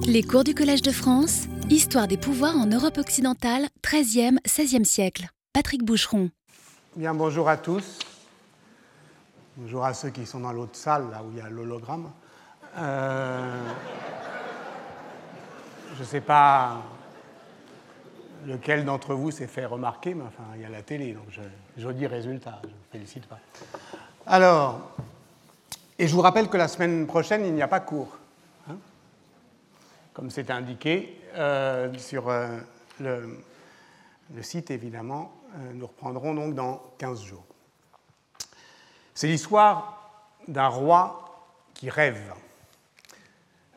Les cours du Collège de France, Histoire des pouvoirs en Europe occidentale, 13e, 16e siècle. Patrick Boucheron. Bien, bonjour à tous. Bonjour à ceux qui sont dans l'autre salle, là où il y a l'hologramme. Euh, je ne sais pas lequel d'entre vous s'est fait remarquer, mais enfin, il y a la télé, donc je, dis résultat, je ne vous félicite pas. Alors, et je vous rappelle que la semaine prochaine, il n'y a pas cours comme c'est indiqué euh, sur euh, le, site, évidemment. Euh, nous reprendrons donc dans 15 jours. C'est l'histoire d'un roi qui rêve.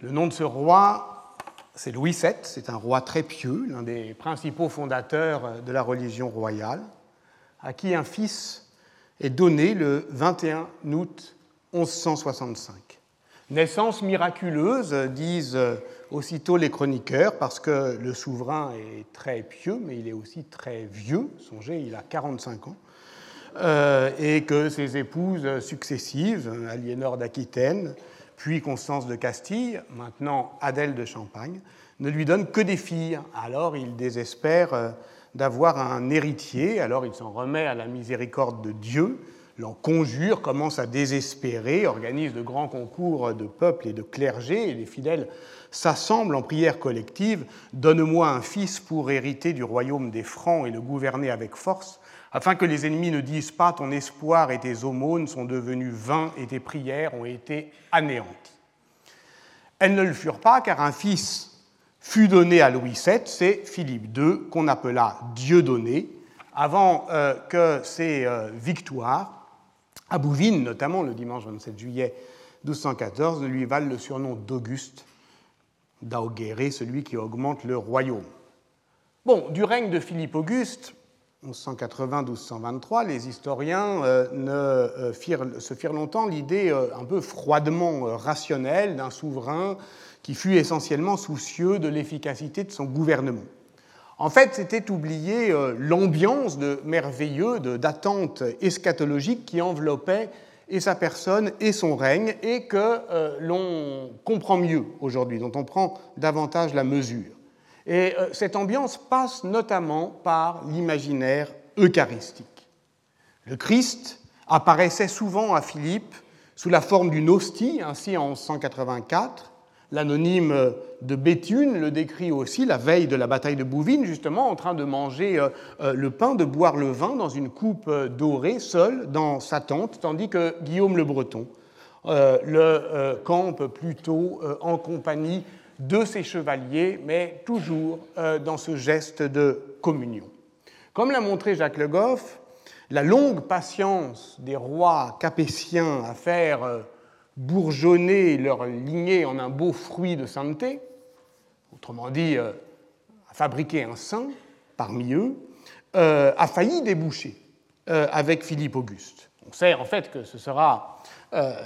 Le nom de ce roi, c'est Louis VII, c'est un roi très pieux, l'un des principaux fondateurs de la religion royale, à qui un fils est donné le 21 août 1165. Naissance miraculeuse, disent aussitôt les chroniqueurs, parce que le souverain est très pieux, mais il est aussi très vieux. Songez, il a 45 ans. Euh, et que ses épouses successives, Aliénor d'Aquitaine, puis Constance de Castille, maintenant Adèle de Champagne, ne lui donnent que des filles. Alors il désespère euh, d'avoir un héritier, alors il s'en remet à la miséricorde de Dieu, l'en conjure, commence à désespérer, organise de grands concours de peuple et de clergé, et les fidèles s'assemblent en prière collective Donne-moi un fils pour hériter du royaume des Francs et le gouverner avec force, afin que les ennemis ne disent pas Ton espoir et tes aumônes sont devenus vains et tes prières ont été anéanties. Elles ne le furent pas, car un fils fut donné à Louis VII, c'est Philippe II, qu'on appela Dieu donné, avant euh, que ses euh, victoires, à Bouvines notamment le dimanche 27 juillet 1214, ne lui valent le surnom d'Auguste, d'Auguerre, celui qui augmente le royaume. Bon, du règne de Philippe Auguste, 1180-1223, les historiens euh, euh, se firent longtemps l'idée euh, un peu froidement rationnelle d'un souverain qui fut essentiellement soucieux de l'efficacité de son gouvernement. En fait, c'était oublier l'ambiance de merveilleux, d'attente eschatologique qui enveloppait et sa personne et son règne, et que euh, l'on comprend mieux aujourd'hui, dont on prend davantage la mesure. Et euh, cette ambiance passe notamment par l'imaginaire eucharistique. Le Christ apparaissait souvent à Philippe sous la forme d'une hostie, ainsi en 1184, L'anonyme de Béthune le décrit aussi la veille de la bataille de Bouvines, justement en train de manger euh, euh, le pain, de boire le vin dans une coupe euh, dorée, seul, dans sa tente, tandis que Guillaume le Breton le campe plutôt en compagnie de ses chevaliers, mais toujours dans ce geste de communion. Comme l'a montré Jacques Le Goff, la longue patience des rois capétiens à faire bourgeonner leur lignée en un beau fruit de sainteté, autrement dit, euh, à fabriquer un saint parmi eux, euh, a failli déboucher euh, avec Philippe Auguste. On sait en fait que ce sera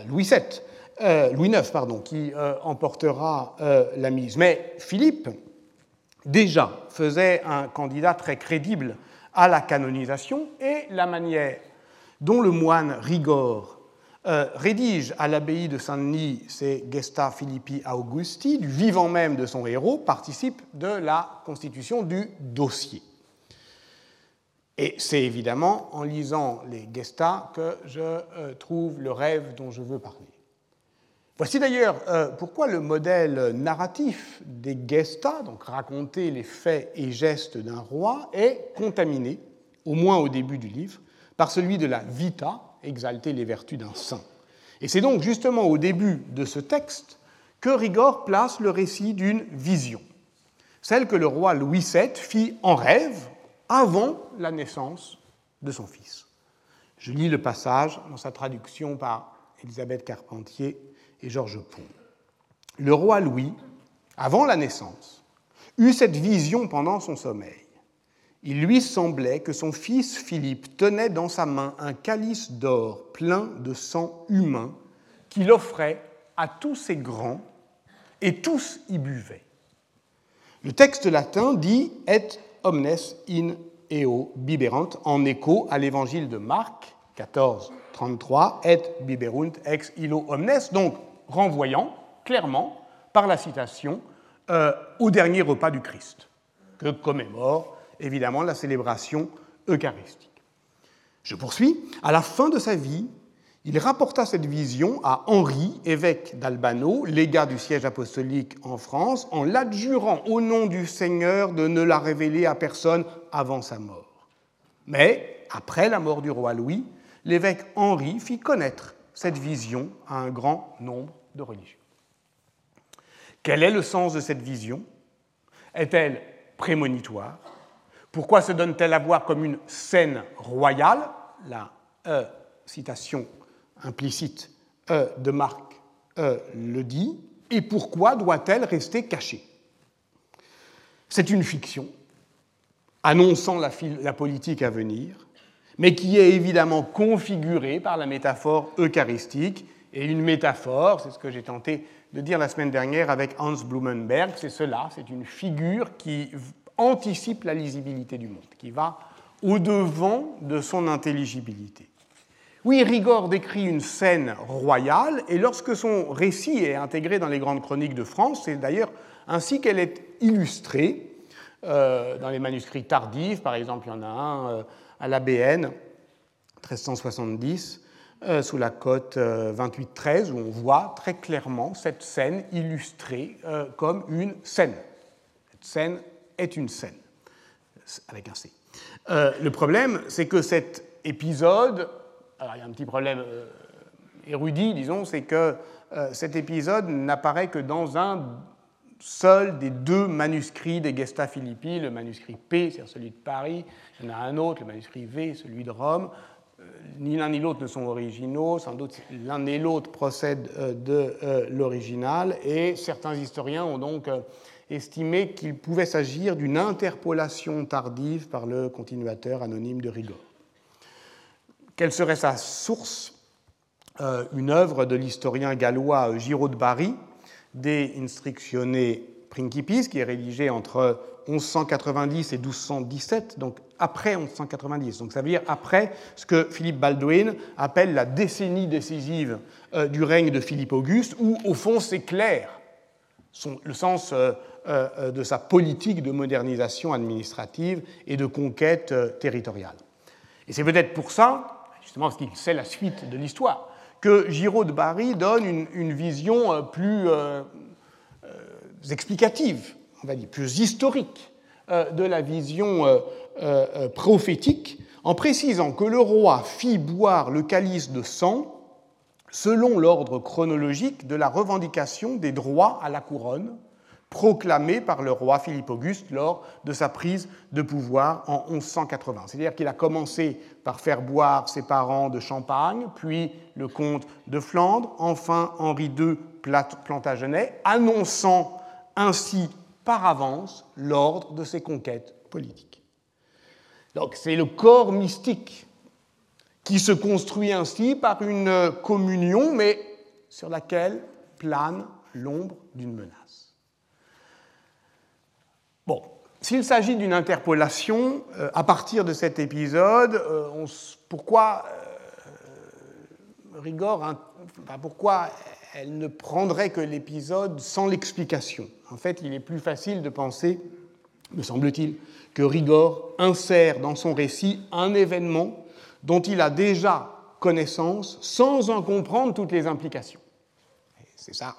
Louis VII, Louis IX, pardon, qui emportera la mise. Mais Philippe, déjà, faisait un candidat très crédible à la canonisation et la manière dont le moine Rigord euh, rédige à l'abbaye de Saint-Denis ses Gesta Philippi Augusti, du vivant même de son héros, participe de la constitution du dossier. Et c'est évidemment en lisant les Gesta que je euh, trouve le rêve dont je veux parler. Voici d'ailleurs euh, pourquoi le modèle narratif des Gesta, donc raconter les faits et gestes d'un roi, est contaminé, au moins au début du livre, par celui de la vita, exalter les vertus d'un saint. Et c'est donc justement au début de ce texte que Rigord place le récit d'une vision, celle que le roi Louis VII fit en rêve avant la naissance de son fils. Je lis le passage dans sa traduction par Élisabeth Carpentier et Georges Pont. Le roi Louis, avant la naissance, eut cette vision pendant son sommeil il lui semblait que son fils Philippe tenait dans sa main un calice d'or plein de sang humain qu'il offrait à tous ses grands, et tous y buvaient. Le texte latin dit et omnes in eo biberant en écho à l'évangile de Marc 14, 33, et biberunt ex illo omnes, donc renvoyant clairement par la citation au dernier repas du Christ, que commémore évidemment la célébration eucharistique. Je poursuis. À la fin de sa vie, il rapporta cette vision à Henri, évêque d'Albano, légat du siège apostolique en France, en l'adjurant au nom du Seigneur de ne la révéler à personne avant sa mort. Mais, après la mort du roi Louis, l'évêque Henri fit connaître cette vision à un grand nombre de religieux. Quel est le sens de cette vision? Est-elle prémonitoire? Pourquoi se donne-t-elle à voir comme une scène royale? La euh, citation implicite e de Marc e le dit, et pourquoi doit-elle rester cachée? C'est une fiction annonçant la, politique à venir, mais qui est évidemment configurée par la métaphore eucharistique, et une métaphore, c'est ce que j'ai tenté de dire la semaine dernière avec Hans Blumenberg, c'est cela, c'est une figure qui anticipe la lisibilité du monde, qui va au-devant de son intelligibilité. Oui, Rigord décrit une scène royale, et lorsque son récit est intégré dans les grandes chroniques de France, c'est d'ailleurs ainsi qu'elle est illustrée euh, dans les manuscrits tardifs, par exemple, il y en a un euh, à l'ABN, 1370, euh, sous la cote 28-13, où on voit très clairement cette scène illustrée comme une scène. Cette scène est une scène, avec un C. le problème, c'est que cet épisode alors il y a un petit problème euh, érudit, disons, c'est que euh, cet épisode n'apparaît que dans un seul des deux manuscrits des Gesta Philippi, le manuscrit P, c'est-à-dire celui de Paris, il y en a un autre, le manuscrit V, celui de Rome. Euh, ni l'un ni l'autre ne sont originaux, sans doute l'un et l'autre procèdent de l'original, et certains historiens ont donc estimé qu'il pouvait s'agir d'une interpolation tardive par le continuateur anonyme de Rigor. Quelle serait sa source euh, Une œuvre de l'historien gallois Giraud de Bari, De Instructione Principis, qui est rédigée entre 1190 et 1217, donc après 1190. Donc ça veut dire après ce que Philippe Baldwin appelle la décennie décisive euh, du règne de Philippe Auguste, où au fond c'est clair le sens euh, de sa politique de modernisation administrative et de conquête territoriale. Et c'est peut-être pour ça justement parce qu'il sait la suite de l'histoire, que Giraud de Bari donne une, vision euh, plus euh, euh, explicative, on va dire, plus historique de la vision prophétique, en précisant que le roi fit boire le calice de sang selon l'ordre chronologique de la revendication des droits à la couronne proclamé par le roi Philippe Auguste lors de sa prise de pouvoir en 1180. C'est-à-dire qu'il a commencé par faire boire ses parents de champagne, puis le comte de Flandre, enfin Henri II Plantagenet, annonçant ainsi par avance l'ordre de ses conquêtes politiques. Donc c'est le corps mystique qui se construit ainsi par une communion, mais sur laquelle plane l'ombre d'une menace. Bon, s'il s'agit d'une interpolation, euh, à partir de cet épisode, euh, pourquoi euh, Rigor, pourquoi elle ne prendrait que l'épisode sans l'explication? En fait, il est plus facile de penser, me semble-t-il, que Rigor insère dans son récit un événement dont il a déjà connaissance sans en comprendre toutes les implications. C'est ça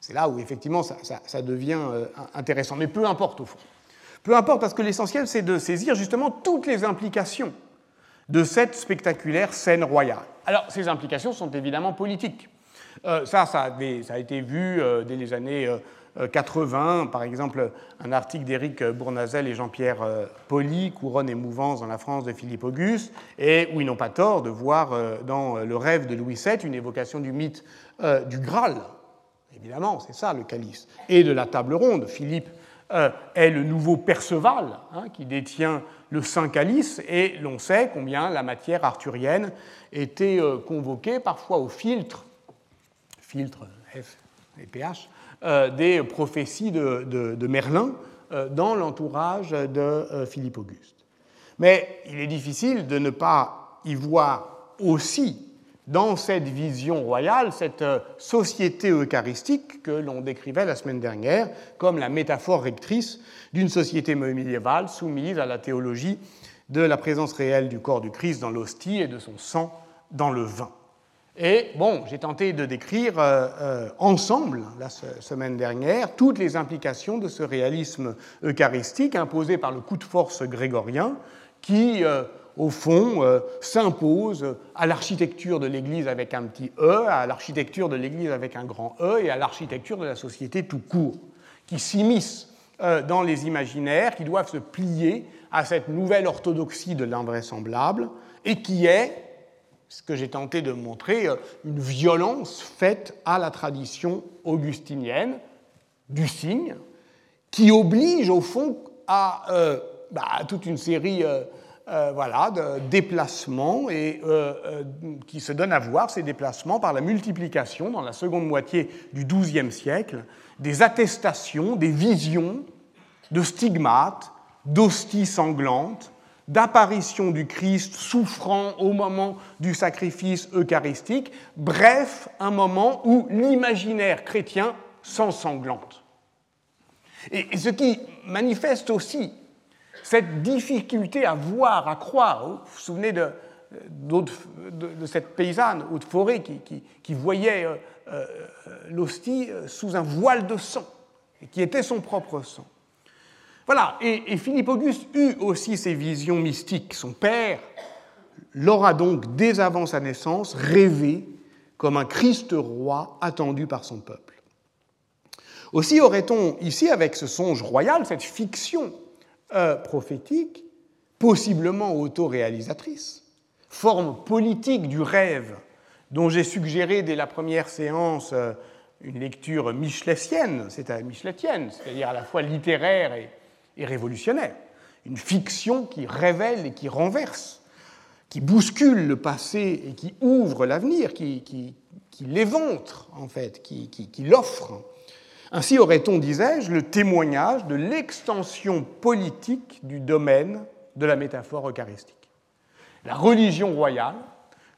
c'est là où effectivement ça, devient euh, intéressant. Mais peu importe au fond. Peu importe parce que l'essentiel c'est de saisir justement toutes les implications de cette spectaculaire scène royale. Alors ces implications sont évidemment politiques. Euh, ça, ça a, été vu euh, dès les années 80, par exemple un article d'Éric Bournazel et Jean-Pierre Poli, Couronne et mouvance dans la France de Philippe Auguste, et où ils n'ont pas tort de voir dans le rêve de Louis VII une évocation du mythe du Graal, Évidemment, c'est ça le calice. Et de la table ronde. Philippe euh, est le nouveau Perceval hein, qui détient le Saint Calice, et l'on sait combien la matière arthurienne était euh, convoquée parfois au filtre, filtre F et PH, euh, des prophéties de, Merlin dans l'entourage de Philippe Auguste. Mais il est difficile de ne pas y voir aussi dans cette vision royale, cette euh, société eucharistique que l'on décrivait la semaine dernière comme la métaphore rectrice d'une société médiévale soumise à la théologie de la présence réelle du corps du Christ dans l'hostie et de son sang dans le vin. Et bon, j'ai tenté de décrire euh, euh, ensemble, la semaine dernière, toutes les implications de ce réalisme eucharistique imposé par le coup de force grégorien qui, au fond, euh, s'impose à l'architecture de l'Église avec un petit E, à l'architecture de l'Église avec un grand E et à l'architecture de la société tout court, qui s'immiscent euh, dans les imaginaires, qui doivent se plier à cette nouvelle orthodoxie de l'invraisemblable et qui est, ce que j'ai tenté de montrer, euh, une violence faite à la tradition augustinienne du signe, qui oblige au fond à bah, toute une série euh, voilà, de déplacements et euh, euh, qui se donnent à voir ces déplacements par la multiplication dans la seconde moitié du XIIe siècle des attestations, des visions de stigmates, d'hosties sanglantes, d'apparitions du Christ souffrant au moment du sacrifice eucharistique, bref, un moment où l'imaginaire chrétien s'ensanglante. Et ce qui manifeste aussi cette difficulté à voir, à croire. Vous vous souvenez de, de, cette paysanne haute forêt qui, voyait euh, euh, l'hostie euh, sous un voile de sang, qui était son propre sang. Voilà, et, Philippe Auguste eut aussi ces visions mystiques. Son père l'aura donc, dès avant sa naissance, rêvé comme un Christ roi attendu par son peuple. Aussi aurait-on ici, avec ce songe royal, cette fiction euh, prophétique, possiblement autoréalisatrice, forme politique du rêve dont j'ai suggéré dès la première séance euh, une lecture micheletienne, c'est-à-dire à la fois littéraire et, révolutionnaire, une fiction qui révèle et qui renverse, qui bouscule le passé et qui ouvre l'avenir, qui, l'éventre en fait, qui l'offre ainsi aurait-on, disais-je, le témoignage de l'extension politique du domaine de la métaphore eucharistique. La religion royale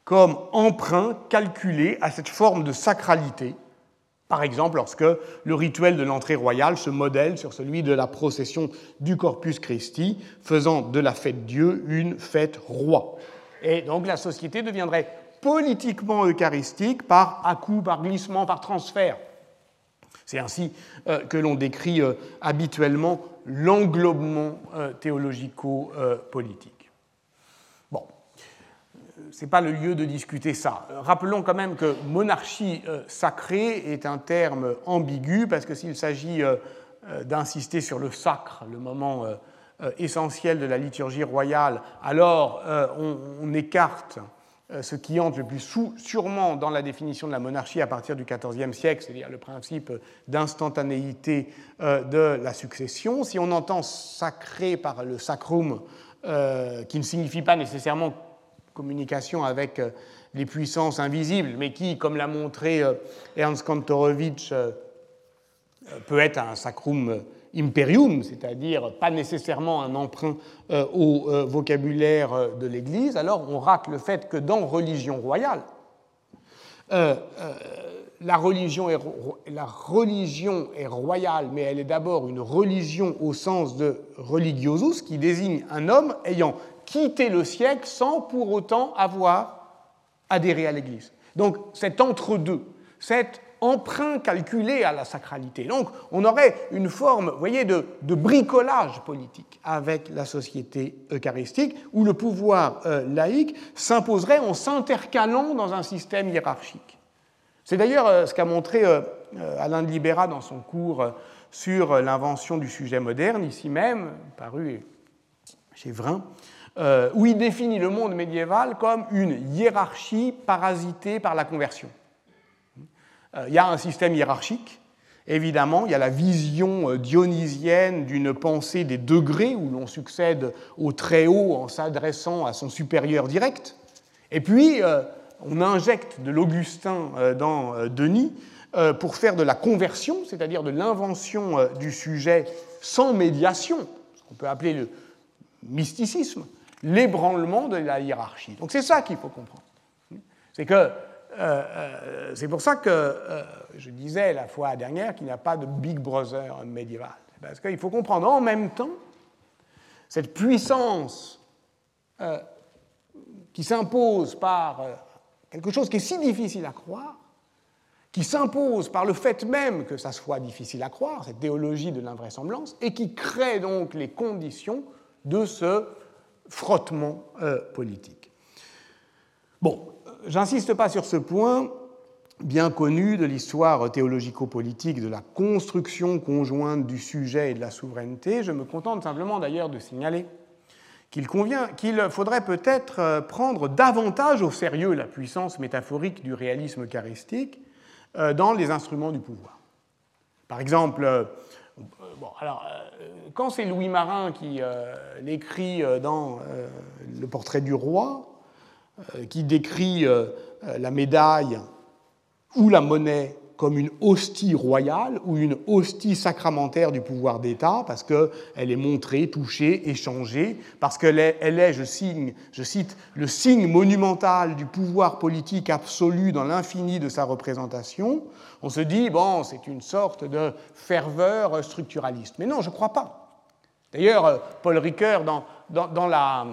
comme emprunt calculé à cette forme de sacralité, par exemple lorsque le rituel de l'entrée royale se modèle sur celui de la procession du Corpus Christi, faisant de la fête Dieu une fête roi. Et donc la société deviendrait politiquement eucharistique par à-coup, par glissement, par transfert. C'est ainsi euh, que l'on décrit euh, habituellement l'englobement euh, théologico-politique. Bon, ce n'est pas le lieu de discuter ça. Rappelons quand même que monarchie sacrée est un terme ambigu parce que s'il s'agit d'insister sur le sacre, le moment essentiel de la liturgie royale, alors on écarte ce qui entre le plus sûrement dans la définition de la monarchie à partir du XIVe siècle, c'est-à-dire le principe d'instantanéité euh, de la succession. Si on entend sacré par le sacrum, euh, qui ne signifie pas nécessairement communication avec les puissances invisibles, mais qui, comme l'a montré Ernst Kantorowicz, peut être un sacrum imperium, c'est-à-dire pas nécessairement un emprunt euh, au euh, vocabulaire euh, de l'Église, alors on rate le fait que dans religion royale, la, religion est, la religion est royale, mais elle est d'abord une religion au sens de religiosus, qui désigne un homme ayant quitté le siècle sans pour autant avoir adhéré à l'Église. Donc cet entre-deux, cette emprunt calculé à la sacralité. Donc on aurait une forme, voyez, de, bricolage politique avec la société eucharistique, où le pouvoir euh, laïque s'imposerait en s'intercalant dans un système hiérarchique. C'est d'ailleurs euh, ce qu'a montré euh, Alain de Libera dans son cours sur l'invention du sujet moderne, ici même, paru chez Vrin, où il définit le monde médiéval comme une hiérarchie parasitée par la conversion. Euh, il y a un système hiérarchique, évidemment, il y a la vision euh, dionysienne d'une pensée des degrés où l'on succède au très haut en s'adressant à son supérieur direct. Et puis, euh, on injecte de l'Augustin dans Denis pour faire de la conversion, c'est-à-dire de l'invention du sujet sans médiation, ce qu'on peut appeler le mysticisme, l'ébranlement de la hiérarchie. Donc c'est ça qu'il faut comprendre. C'est que c'est pour ça que je disais la fois dernière qu'il n'y a pas de Big Brother médiéval. Parce qu'il faut comprendre en même temps cette puissance qui s'impose par quelque chose qui est si difficile à croire, qui s'impose par le fait même que ça soit difficile à croire, cette théologie de l'invraisemblance, et qui crée donc les conditions de ce frottement euh, politique. Bon, j'insiste pas sur ce point bien connu de l'histoire théologico-politique de la construction conjointe du sujet et de la souveraineté. Je me contente simplement d'ailleurs de signaler qu'il qu'il faudrait peut-être euh, prendre davantage au sérieux la puissance métaphorique du réalisme charistique euh, dans les instruments du pouvoir. Par exemple, euh, alors, quand c'est Louis Marin qui l'écrit dans Le portrait du roi, qui décrit la médaille ou la monnaie comme une hostie royale ou une hostie sacramentaire du pouvoir d'État, parce qu'elle est montrée, touchée, échangée, parce qu'elle est, elle est je, je cite, le signe monumental du pouvoir politique absolu dans l'infini de sa représentation, on se dit, bon, c'est une sorte de ferveur structuraliste. Mais non, je ne crois pas. D'ailleurs, Paul Ricoeur, dans, dans, la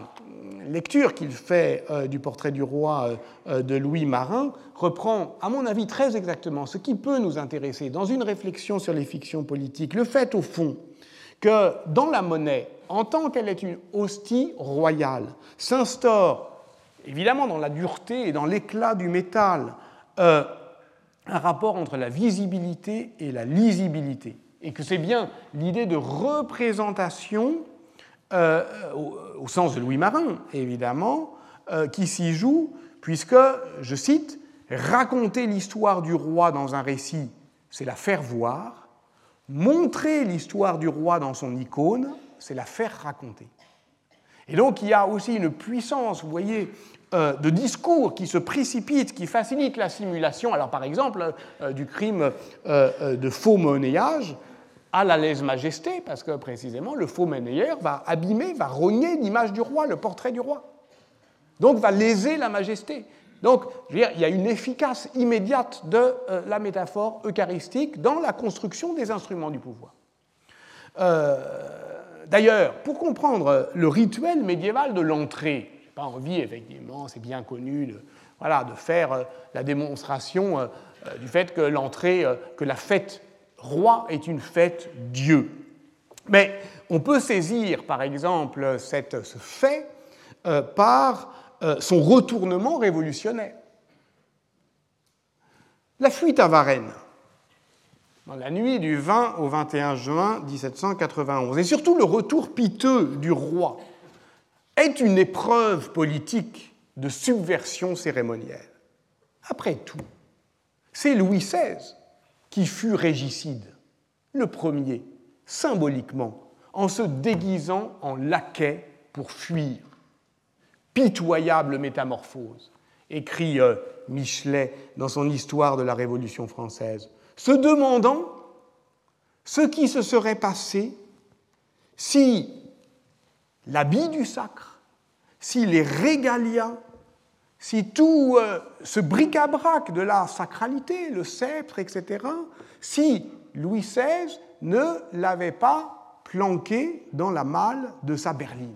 lecture qu'il fait euh, du portrait du roi euh, euh, de Louis Marin, reprend, à mon avis, très exactement ce qui peut nous intéresser dans une réflexion sur les fictions politiques. Le fait, au fond, que dans la monnaie, en tant qu'elle est une hostie royale, s'instaure, évidemment dans la dureté et dans l'éclat du métal, un rapport entre la visibilité et la lisibilité. Et que c'est bien l'idée de représentation euh, au, sens de Louis Marin, évidemment, euh, qui s'y joue, puisque, je cite, raconter l'histoire du roi dans un récit, c'est la faire voir, montrer l'histoire du roi dans son icône, c'est la faire raconter. Et donc il y a aussi une puissance, vous voyez, euh, de discours qui se précipite, qui facilite la simulation. Alors par exemple, du crime de faux monnayage, à la lèse-majesté, parce que précisément le faux monnayeur va abîmer, va rogner l'image du roi, le portrait du roi. Donc va léser la majesté. Donc, il y a une efficace immédiate de euh, la métaphore eucharistique dans la construction des instruments du pouvoir. Euh, d'ailleurs, pour comprendre le rituel médiéval de l'entrée, je n'ai pas envie, effectivement, c'est bien connu, de, voilà, de faire euh, la démonstration du fait que l'entrée, que la fête roi est une fête Dieu. Mais on peut saisir, par exemple, cette, ce fait euh, par euh, son retournement révolutionnaire. La fuite à Varennes, dans la nuit du 20 au 21 juin 1791, et surtout le retour piteux du roi, est une épreuve politique de subversion cérémonielle. Après tout, c'est Louis XVI qui fut régicide, le premier, symboliquement, en se déguisant en laquais pour fuir. Pitoyable métamorphose, écrit euh, Michelet dans son Histoire de la Révolution française, se demandant ce qui se serait passé si l'habit du sacre, si les régalias si tout euh, ce bric-à-brac de la sacralité, le sceptre, etc., si Louis XVI ne l'avait pas planqué dans la malle de sa berline.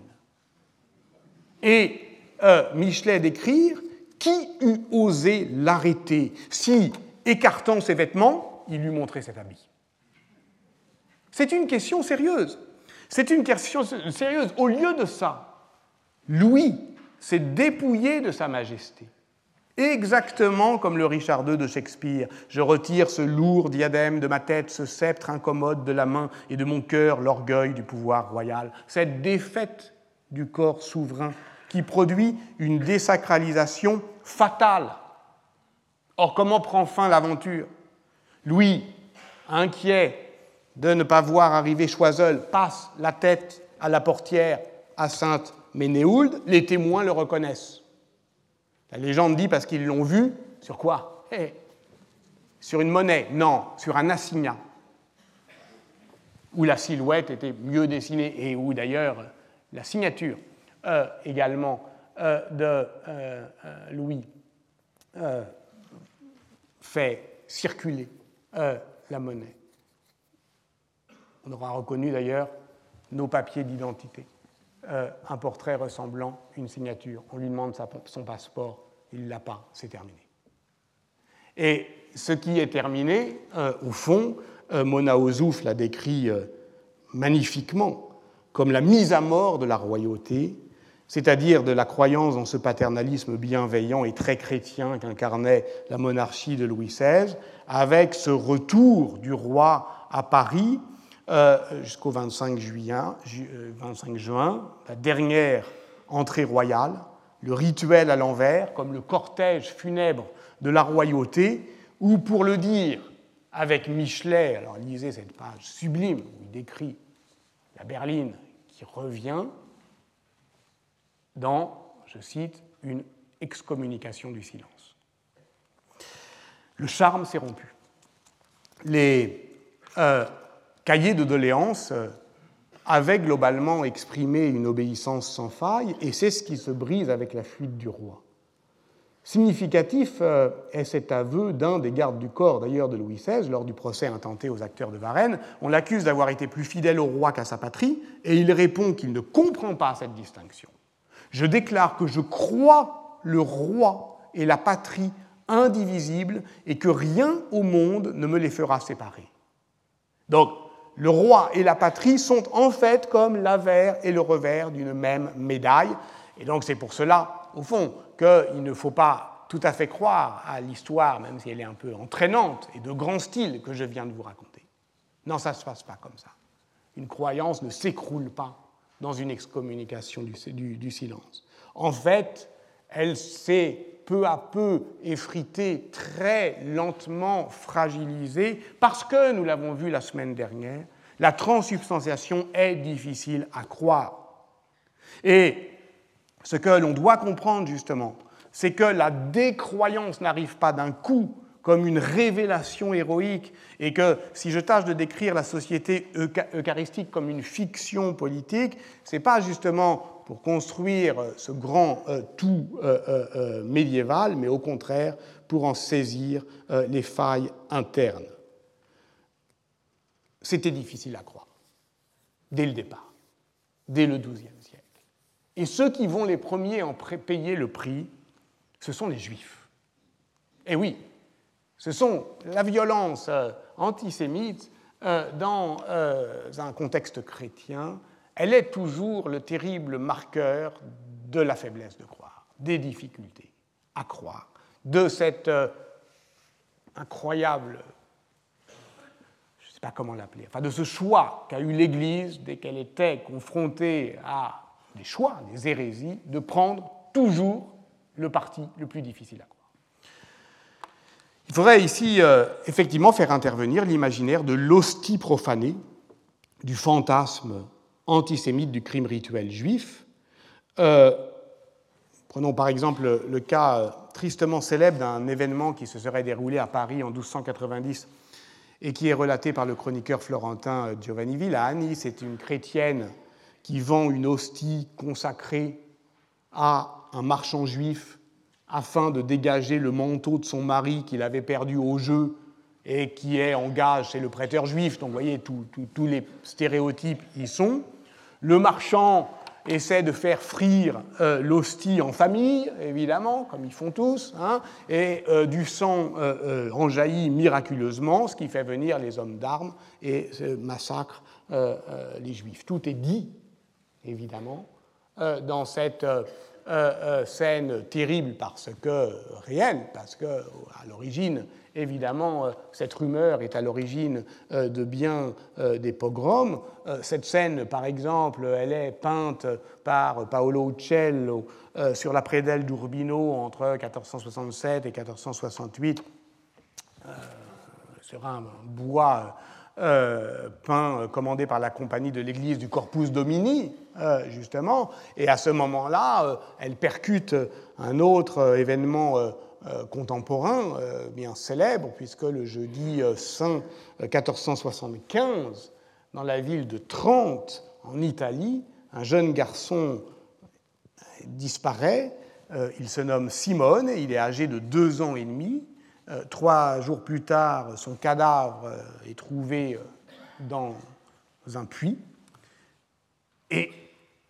Et euh, Michelet d'écrire qui eût osé l'arrêter? Si, écartant ses vêtements, il lui montrait cet habit C'est une question sérieuse. C'est une question sérieuse. Au lieu de ça, Louis c'est dépouillé de sa majesté. Exactement comme le Richard II de Shakespeare. Je retire ce lourd diadème de ma tête, ce sceptre incommode de la main et de mon cœur, l'orgueil du pouvoir royal. Cette défaite du corps souverain qui produit une désacralisation fatale. Or, comment prend fin l'aventure? Louis, inquiet de ne pas voir arriver Choiseul, passe la tête à la portière à Sainte mais Néould, les témoins le reconnaissent. La légende dit parce qu'ils l'ont vu, sur quoi? Eh, Sur une monnaie Non, sur un assignat, où la silhouette était mieux dessinée et où d'ailleurs la signature euh, également euh, de euh, Louis fait circuler la monnaie. On aura reconnu d'ailleurs nos papiers d'identité. Un portrait ressemblant une signature. On lui demande son passeport, il ne l'a pas, c'est terminé. Et ce qui est terminé, au fond, Mona Ozouf l'a décrit magnifiquement comme la mise à mort de la royauté, c'est-à-dire de la croyance dans ce paternalisme bienveillant et très chrétien qu'incarnait la monarchie de Louis XVI, avec ce retour du roi à Paris euh, jusqu'au 25 juin, 25 juin, la dernière entrée royale, le rituel à l'envers, comme le cortège funèbre de la royauté, ou pour le dire avec Michelet, alors lisez cette page sublime où il décrit la berline qui revient dans, je cite, une excommunication du silence. Le charme s'est rompu. Les euh, cahiers de doléances euh, avaient globalement exprimé une obéissance sans faille, et c'est ce qui se brise avec la fuite du roi. Significatif euh, est cet aveu d'un des gardes du corps, d'ailleurs, de Louis XVI, lors du procès intenté aux acteurs de Varennes. On l'accuse d'avoir été plus fidèle au roi qu'à sa patrie, et il répond qu'il ne comprend pas cette distinction. Je déclare que je crois le roi et la patrie indivisibles et que rien au monde ne me les fera séparer. Donc, le roi et la patrie sont en fait comme l'avers et le revers d'une même médaille. Et donc, c'est pour cela, au fond, qu'il ne faut pas tout à fait croire à l'histoire, même si elle est un peu entraînante et de grand style que je viens de vous raconter. Non, ça ne se passe pas comme ça. Une croyance ne s'écroule pas dans une excommunication du, du, silence. En fait, elle s'est peu à peu effritée, très lentement fragilisée, parce que, nous l'avons vu la semaine dernière, la transubstantiation est difficile à croire. Et ce que l'on doit comprendre justement, c'est que la décroyance n'arrive pas d'un coup comme une révélation héroïque, et que si je tâche de décrire la société eucharistique comme une fiction politique, ce n'est pas justement pour construire ce grand euh, tout euh, euh, médiéval, mais au contraire pour en saisir les failles internes. C'était difficile à croire, dès le départ, dès le XIIe siècle. Et ceux qui vont les premiers en payer le prix, ce sont les juifs. Et oui, ce sont la violence antisémite dans un contexte chrétien, elle est toujours le terrible marqueur de la faiblesse de croire, des difficultés à croire, de cette incroyable, je ne sais pas comment l'appeler, enfin de ce choix qu'a eu l'Église dès qu'elle était confrontée à des choix, des hérésies, de prendre toujours le parti le plus difficile à croire. Il faudrait ici euh, effectivement faire intervenir l'imaginaire de l'hostie profanée, du fantasme antisémite du crime rituel juif. Euh, prenons par exemple le cas euh, tristement célèbre d'un événement qui se serait déroulé à Paris en 1290 et qui est relaté par le chroniqueur florentin Giovanni Villani. C'est une chrétienne qui vend une hostie consacrée à un marchand juif afin de dégager le manteau de son mari qu'il avait perdu au jeu et qui est en gage chez le prêteur juif. Donc vous voyez, tous les stéréotypes y sont. Le marchand essaie de faire frire euh, l'hostie en famille, évidemment, comme ils font tous, hein, et euh, du sang euh, en jaillit miraculeusement, ce qui fait venir les hommes d'armes et massacre les juifs. Tout est dit évidemment, euh, dans cette euh, euh, scène terrible parce que réelle, parce que à l'origine, évidemment, cette rumeur est à l'origine de bien des pogroms. Cette scène, par exemple, elle est peinte par Paolo Uccello sur la prédelle d'Urbino entre 1467 et 1468 sur un bois euh, peint, euh, commandé par la compagnie de l'église du Corpus Domini, euh, justement, et à ce moment-là, elle percute un autre événement contemporain bien célèbre, puisque le jeudi saint 1475, dans la ville de Trente, en Italie, un jeune garçon disparaît il se nomme Simone, il est âgé de deux ans et demi. Trois jours plus tard, son cadavre est trouvé dans un puits. Et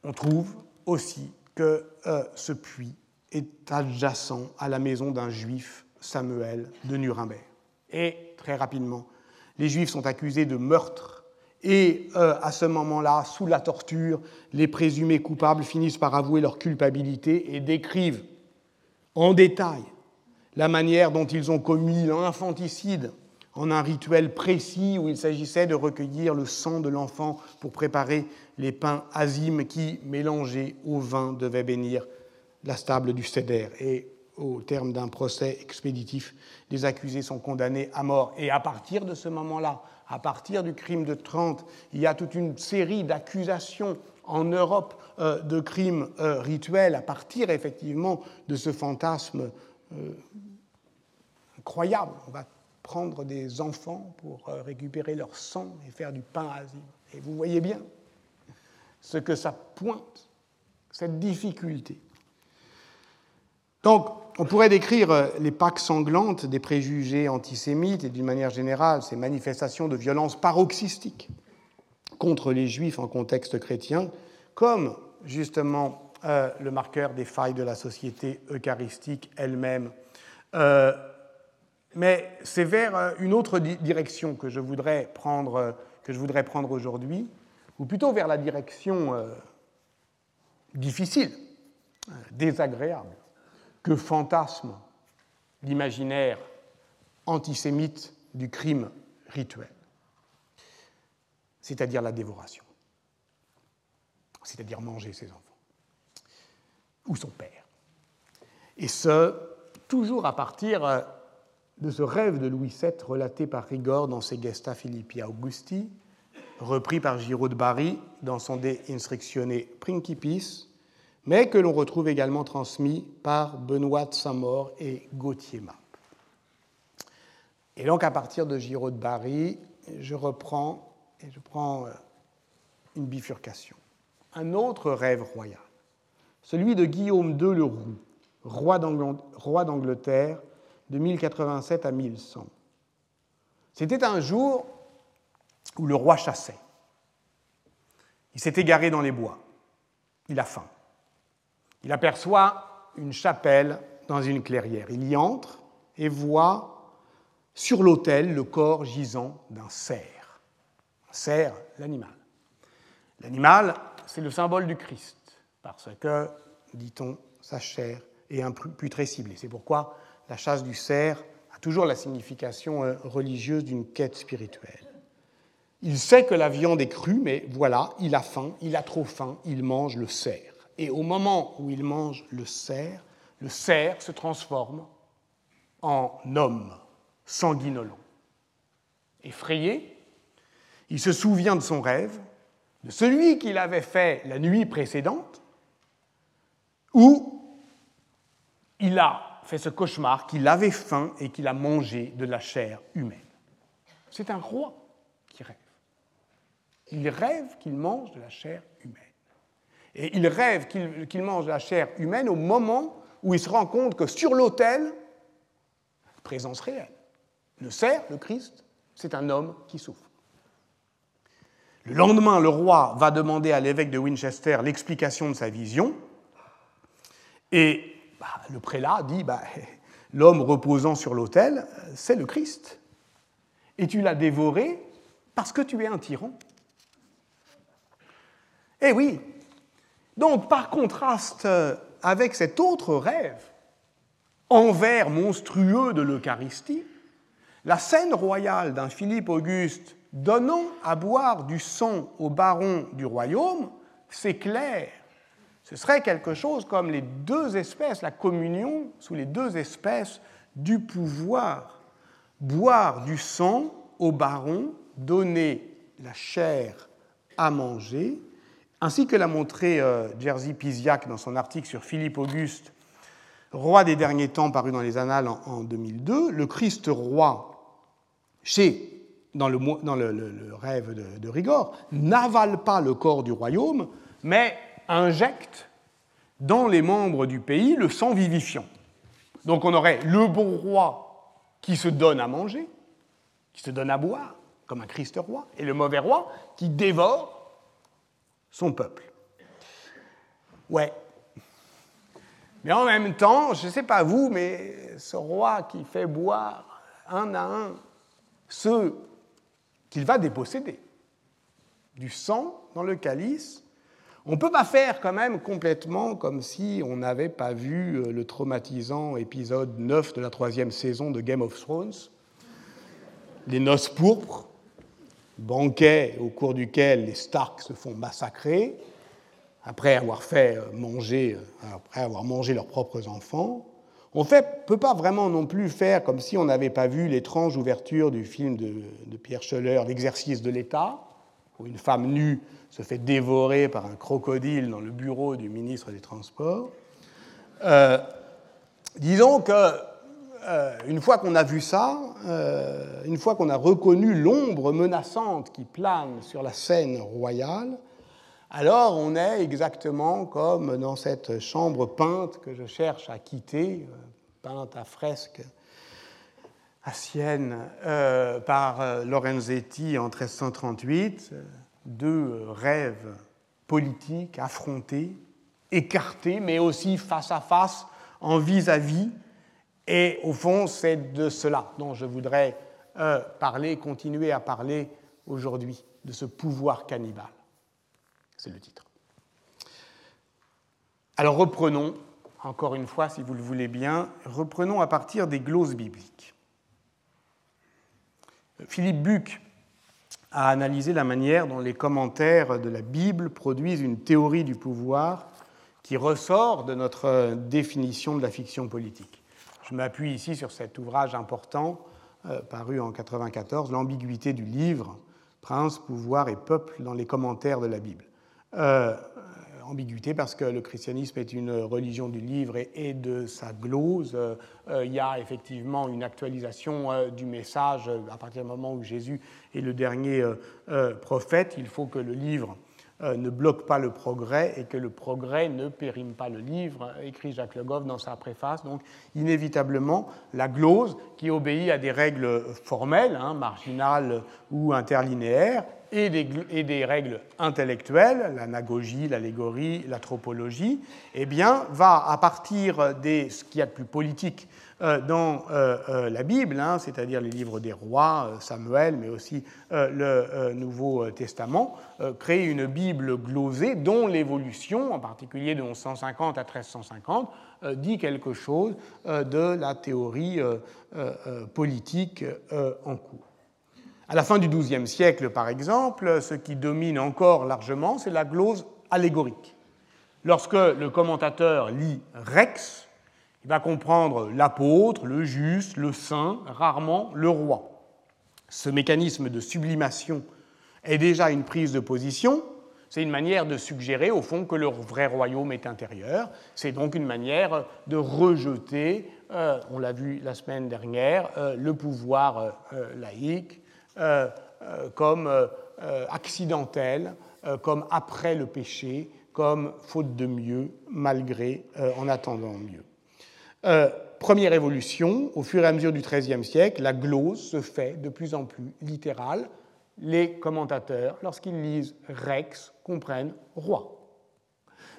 on trouve aussi que ce puits est adjacent à la maison d'un juif, Samuel de Nuremberg. Et très rapidement, les juifs sont accusés de meurtre. Et euh, à ce moment-là, sous la torture, les présumés coupables finissent par avouer leur culpabilité et décrivent en détail la manière dont ils ont commis l'infanticide en un rituel précis où il s'agissait de recueillir le sang de l'enfant pour préparer les pains azimes qui, mélangés au vin, devaient bénir la stable du Seder. Et au terme d'un procès expéditif, les accusés sont condamnés à mort. Et à partir de ce moment-là, à partir du crime de 30, il y a toute une série d'accusations en Europe euh, de crimes euh, rituels, à partir effectivement de ce fantasme euh, incroyable. On va prendre des enfants pour récupérer leur sang et faire du pain asile. Et vous voyez bien ce que ça pointe, cette difficulté. Donc, on pourrait décrire euh, les Pâques sanglantes des préjugés antisémites et d'une manière générale ces manifestations de violence paroxystique contre les juifs en contexte chrétien comme justement euh, le marqueur des failles de la société eucharistique elle-même. Euh, mais c'est vers une autre direction que je voudrais prendre aujourd'hui, ou plutôt vers la direction difficile, désagréable que fantasme l'imaginaire antisémite du crime rituel, c'est-à-dire la dévoration, c'est-à-dire manger ses enfants, ou son père. Et ce, toujours à partir de ce rêve de Louis VII relaté par Rigord dans ses Gesta Philippi Augusti, repris par Giraud de Bari dans son De Instructione Principis, mais que l'on retrouve également transmis par Benoît de Saint-Maur et Gauthier Map. Et donc, à partir de Giraud de Barry, je reprends et je prends euh, une bifurcation. Un autre rêve royal, celui de Guillaume II le Roux, roi d'Angleterre de 1087 à 1100. C'était un jour où le roi chassait. Il s'est égaré dans les bois. Il a faim. Il aperçoit une chapelle dans une clairière. Il y entre et voit sur l'autel le corps gisant d'un cerf. Un cerf, l'animal. L'animal, c'est le symbole du Christ, parce que, dit-on, sa chair est imputrescible. C'est pourquoi la chasse du cerf a toujours la signification euh, religieuse d'une quête spirituelle. Il sait que la viande est crue, mais voilà, il a faim, il a trop faim, il mange le cerf. Et au moment où il mange le cerf, le cerf se transforme en homme sanguinolent. Effrayé, il se souvient de son rêve, de celui qu'il avait fait la nuit précédente, où il a fait ce cauchemar qu'il avait faim et qu'il a mangé de la chair humaine. C'est un roi qui rêve. Il rêve qu'il mange de la chair humaine. Et il rêve qu'il mange la chair humaine au moment où il se rend compte que sur l'autel, présence réelle. Le cerf, le Christ, c'est un homme qui souffre. Le lendemain, le roi va demander à l'évêque de Winchester l'explication de sa vision. Et bah, le prélat dit bah, L'homme reposant sur l'autel, c'est le Christ. Et tu l'as dévoré parce que tu es un tyran. Eh oui, donc, par contraste avec cet autre rêve, envers monstrueux de l'Eucharistie, la scène royale d'un Philippe Auguste donnant à boire du sang au baron du royaume s'éclaire. Ce serait quelque chose comme les deux espèces, la communion sous les deux espèces du pouvoir. Boire du sang au baron, donner la chair à manger, ainsi que l'a montré euh, Jerzy Pisiak dans son article sur Philippe Auguste, roi des derniers temps paru dans les Annales en, 2002, le Christ roi, chez, dans le, rêve de, de Rigord, n'avale pas le corps du royaume, mais injecte dans les membres du pays le sang vivifiant. Donc on aurait le bon roi qui se donne à manger, qui se donne à boire, comme un Christ roi, et le mauvais roi qui dévore son peuple. Ouais. Mais en même temps, je ne sais pas vous, mais ce roi qui fait boire un à un ceux qu'il va déposséder du sang dans le calice, on ne peut pas faire quand même complètement comme si on n'avait pas vu euh, le traumatisant épisode 9 de la troisième saison de Game of Thrones, les noces pourpres, banquet au cours duquel les Stark se font massacrer, après avoir fait euh, manger, euh, après avoir mangé leurs propres enfants. On ne peut pas vraiment non plus faire comme si on n'avait pas vu l'étrange ouverture du film de, Pierre Scheller, L'exercice de l'État, où une femme nue se fait dévorer par un crocodile dans le bureau du ministre des Transports. Euh, disons que une fois qu'on a vu ça, une fois qu'on a reconnu l'ombre menaçante qui plane sur la scène royale, alors on est exactement comme dans cette chambre peinte que je cherche à quitter, euh, peinte à fresque à Sienne euh, par euh, Lorenzetti en 1338, deux rêves politiques affrontés, écartés, mais aussi face à face, en vis-à-vis. -vis. Et au fond, c'est de cela dont je voudrais parler, continuer à parler aujourd'hui, de ce pouvoir cannibale. C'est le titre. Alors reprenons, encore une fois, si vous le voulez bien, reprenons à partir des glosses bibliques. Philippe Buck a analysé la manière dont les commentaires de la Bible produisent une théorie du pouvoir qui ressort de notre définition de la fiction politique. Je m'appuie ici sur cet ouvrage important euh, paru en 1994, L'ambiguïté du livre, Prince, pouvoir et peuple dans les commentaires de la Bible. Euh, ambiguïté parce que le christianisme est une religion du livre et, de sa glose. Euh, il y a effectivement une actualisation euh, du message à partir du moment où Jésus est le dernier prophète. Il faut que le livre ne bloque pas le progrès et que le progrès ne périme pas le livre, écrit Jacques Le Goff dans sa préface. Donc, inévitablement, la glose, qui obéit à des règles formelles, hein, marginales ou interlinéaires, et des, règles intellectuelles, l'anagogie, l'allégorie, la tropologie, eh bien, va à partir de ce qu'il y a de plus politique euh, dans euh, euh, la Bible, hein, c'est-à-dire les livres des rois, Samuel, mais aussi le Nouveau Testament, créer une Bible glosée dont l'évolution, en particulier de 1150 à 1350, dit quelque chose de la théorie politique en cours. À la fin du XIIe siècle, par exemple, ce qui domine encore largement, c'est la glose allégorique. Lorsque le commentateur lit Rex, il va comprendre l'apôtre, le juste, le saint, rarement le roi. Ce mécanisme de sublimation est déjà une prise de position, c'est une manière de suggérer au fond que le vrai royaume est intérieur. C'est donc une manière de rejeter, euh, on l'a vu la semaine dernière, euh, le pouvoir euh, laïque, comme accidentel, comme après le péché, comme faute de mieux, malgré, en attendant mieux. Première évolution, au fur et à mesure du XIIIe siècle, la glose se fait de plus en plus littérale. Les commentateurs, lorsqu'ils lisent Rex, comprennent roi.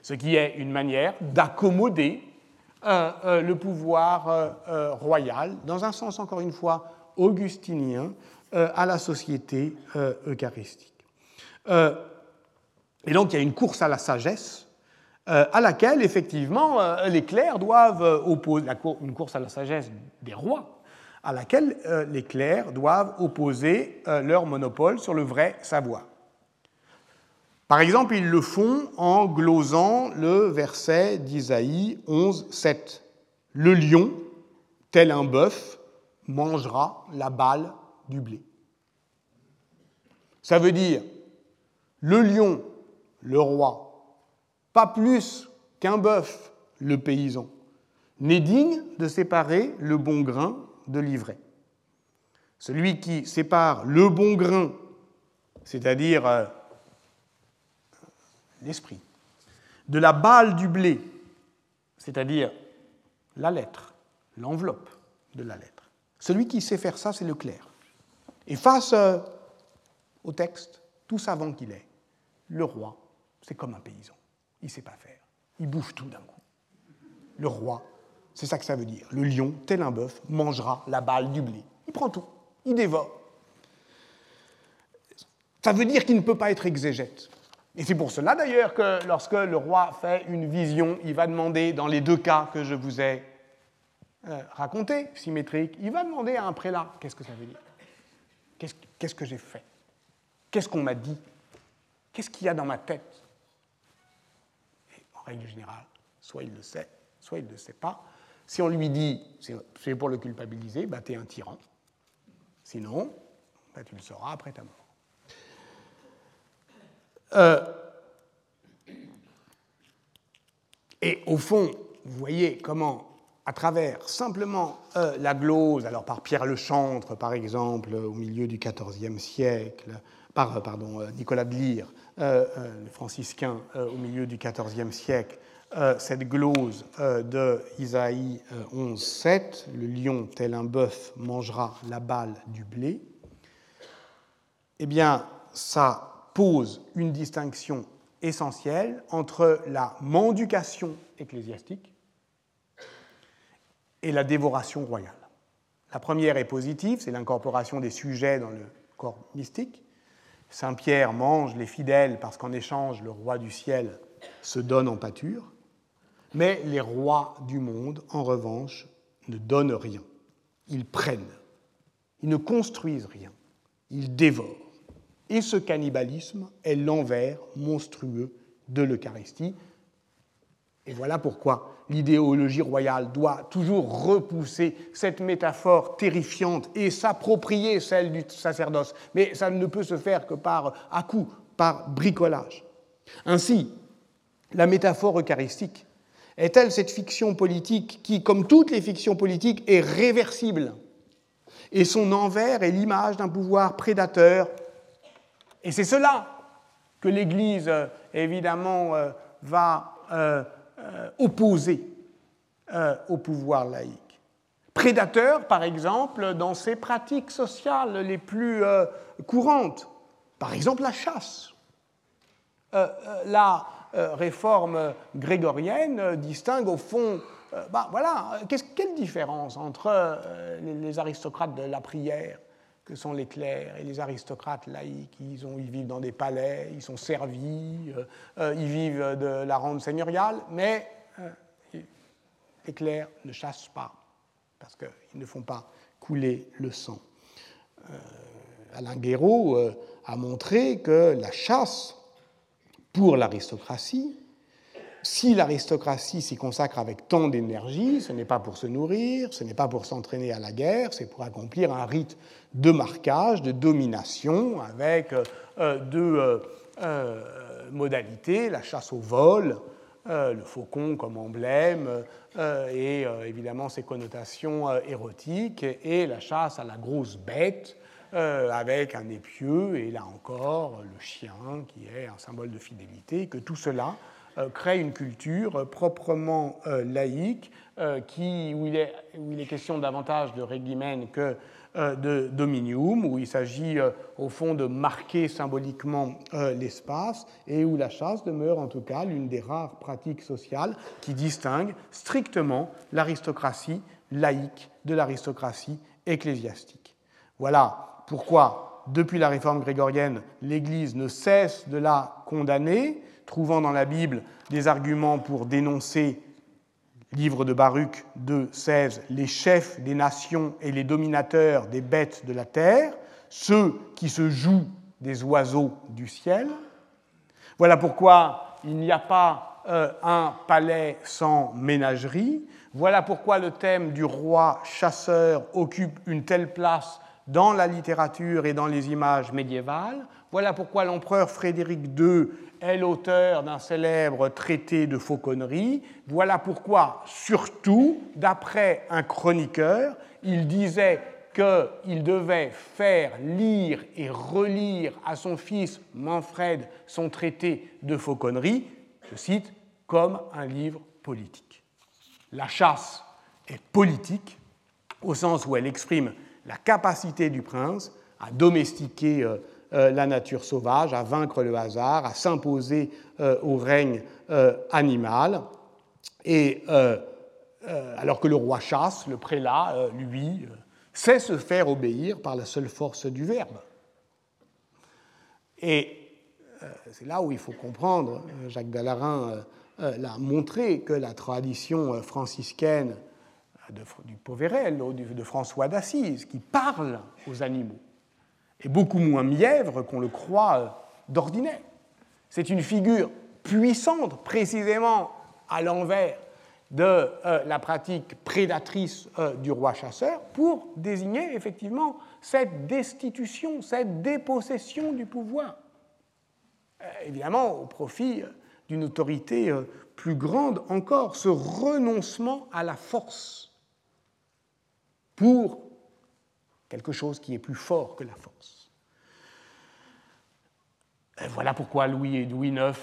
Ce qui est une manière d'accommoder le pouvoir royal, dans un sens encore une fois augustinien, euh, à la société euh, eucharistique. Euh, et donc il y a une course à la sagesse à laquelle effectivement les clercs doivent opposer, une course à la sagesse des rois, à laquelle les clercs doivent opposer leur monopole sur le vrai savoir. Par exemple, ils le font en glosant le verset d'Isaïe 11, 7. Le lion, tel un bœuf, mangera la balle du blé. Ça veut dire le lion, le roi, pas plus qu'un bœuf, le paysan, n'est digne de séparer le bon grain de l'ivraie. Celui qui sépare le bon grain, c'est-à-dire euh, l'esprit, de la balle du blé, c'est-à-dire la lettre, l'enveloppe de la lettre. Celui qui sait faire ça, c'est le clerc. Et face euh, au texte, tout savant qu'il est, le roi, c'est comme un paysan. Il ne sait pas faire. Il bouffe tout d'un coup. Le roi, c'est ça que ça veut dire. Le lion, tel un bœuf, mangera la balle du blé. Il prend tout. Il dévore. Ça veut dire qu'il ne peut pas être exégète. Et c'est pour cela d'ailleurs que lorsque le roi fait une vision, il va demander, dans les deux cas que je vous ai euh, racontés, symétriques, il va demander à un prélat qu'est-ce que ça veut dire? Qu'est-ce que j'ai fait? Qu'est-ce qu'on m'a dit? Qu'est-ce qu'il y a dans ma tête? En règle générale, soit il le sait, soit il ne le sait pas. Si on lui dit, c'est pour le culpabiliser, bah, tu un tyran. Sinon, bah, tu le sauras après ta mort. Euh, et au fond, vous voyez comment, à travers simplement euh, la glose, alors par Pierre le Chantre, par exemple, au milieu du XIVe siècle, par euh, pardon, Nicolas de Lyre, le franciscain, au milieu du XIVe siècle, cette glose de Isaïe 11.7, le lion tel un bœuf mangera la balle du blé, eh bien, ça pose une distinction essentielle entre la mendication ecclésiastique et la dévoration royale. La première est positive, c'est l'incorporation des sujets dans le corps mystique. Saint Pierre mange les fidèles parce qu'en échange, le roi du ciel se donne en pâture. Mais les rois du monde, en revanche, ne donnent rien. Ils prennent. Ils ne construisent rien. Ils dévorent. Et ce cannibalisme est l'envers monstrueux de l'Eucharistie. Et voilà pourquoi l'idéologie royale doit toujours repousser cette métaphore terrifiante et s'approprier celle du sacerdoce. Mais ça ne peut se faire que par à coup, par bricolage. Ainsi, la métaphore eucharistique est-elle cette fiction politique qui, comme toutes les fictions politiques, est réversible? Et son envers est l'image d'un pouvoir prédateur et c'est cela que l'Église, euh, évidemment, euh, euh, opposer au pouvoir laïque. Prédateur, par exemple, dans ses pratiques sociales les plus courantes. Par exemple, la chasse. la réforme grégorienne distingue au fond bah, voilà, quelle différence entre les aristocrates de la prière que sont les clercs et les aristocrates laïcs. Ils, vivent dans des palais, ils sont servis, euh, euh, ils vivent de la rente seigneuriale, mais euh, les clercs ne chassent pas, parce qu'ils ne font pas couler le sang. Alain Guéraud a montré que la chasse, pour l'aristocratie, si l'aristocratie s'y consacre avec tant d'énergie, ce n'est pas pour se nourrir, ce n'est pas pour s'entraîner à la guerre, c'est pour accomplir un rite de marquage, de domination, avec euh, deux euh, modalités, la chasse au vol, euh, le faucon comme emblème, et évidemment ses connotations érotiques, et la chasse à la grosse bête, avec un épieu, et là encore le chien qui est un symbole de fidélité, que tout cela euh, crée une culture euh, proprement euh, laïque, où, il est, question davantage de régimen que de dominium, où il s'agit au fond de marquer symboliquement l'espace, et où la chasse demeure en tout cas l'une des rares pratiques sociales qui distinguent strictement l'aristocratie laïque de l'aristocratie ecclésiastique. Voilà pourquoi, depuis la réforme grégorienne, l'Église ne cesse de la condamner, trouvant dans la Bible des arguments pour dénoncer, livre de Baruch 2, 16, les chefs des nations et les dominateurs des bêtes de la terre, ceux qui se jouent des oiseaux du ciel. Voilà pourquoi il n'y a pas euh, un palais sans ménagerie. Voilà pourquoi le thème du roi chasseur occupe une telle place dans la littérature et dans les images médiévales. Voilà pourquoi l'empereur Frédéric II est l'auteur d'un célèbre traité de fauconnerie. Voilà pourquoi, surtout, d'après un chroniqueur, il disait qu'il devait faire lire et relire à son fils Manfred son traité de fauconnerie, je cite, comme un livre politique. La chasse est politique, au sens où elle exprime la capacité du prince à domestiquer euh, euh, la nature sauvage, à vaincre le hasard, à s'imposer euh, au règne animal. Et alors que le roi chasse, le prélat, lui, sait se faire obéir par la seule force du verbe. Et c'est là où il faut comprendre, Jacques Dallarin l'a montré, que la tradition franciscaine du Pauverel, de François d'Assise, qui parle aux animaux, est beaucoup moins mièvre qu'on le croit euh, d'ordinaire. C'est une figure puissante, précisément à l'envers de euh, la pratique prédatrice euh, du roi chasseur, pour désigner effectivement cette destitution, cette dépossession du pouvoir. évidemment, au profit d'une autorité plus grande encore, ce renoncement à la force pour quelque chose qui est plus fort que la force. voilà pourquoi Louis et Louis IX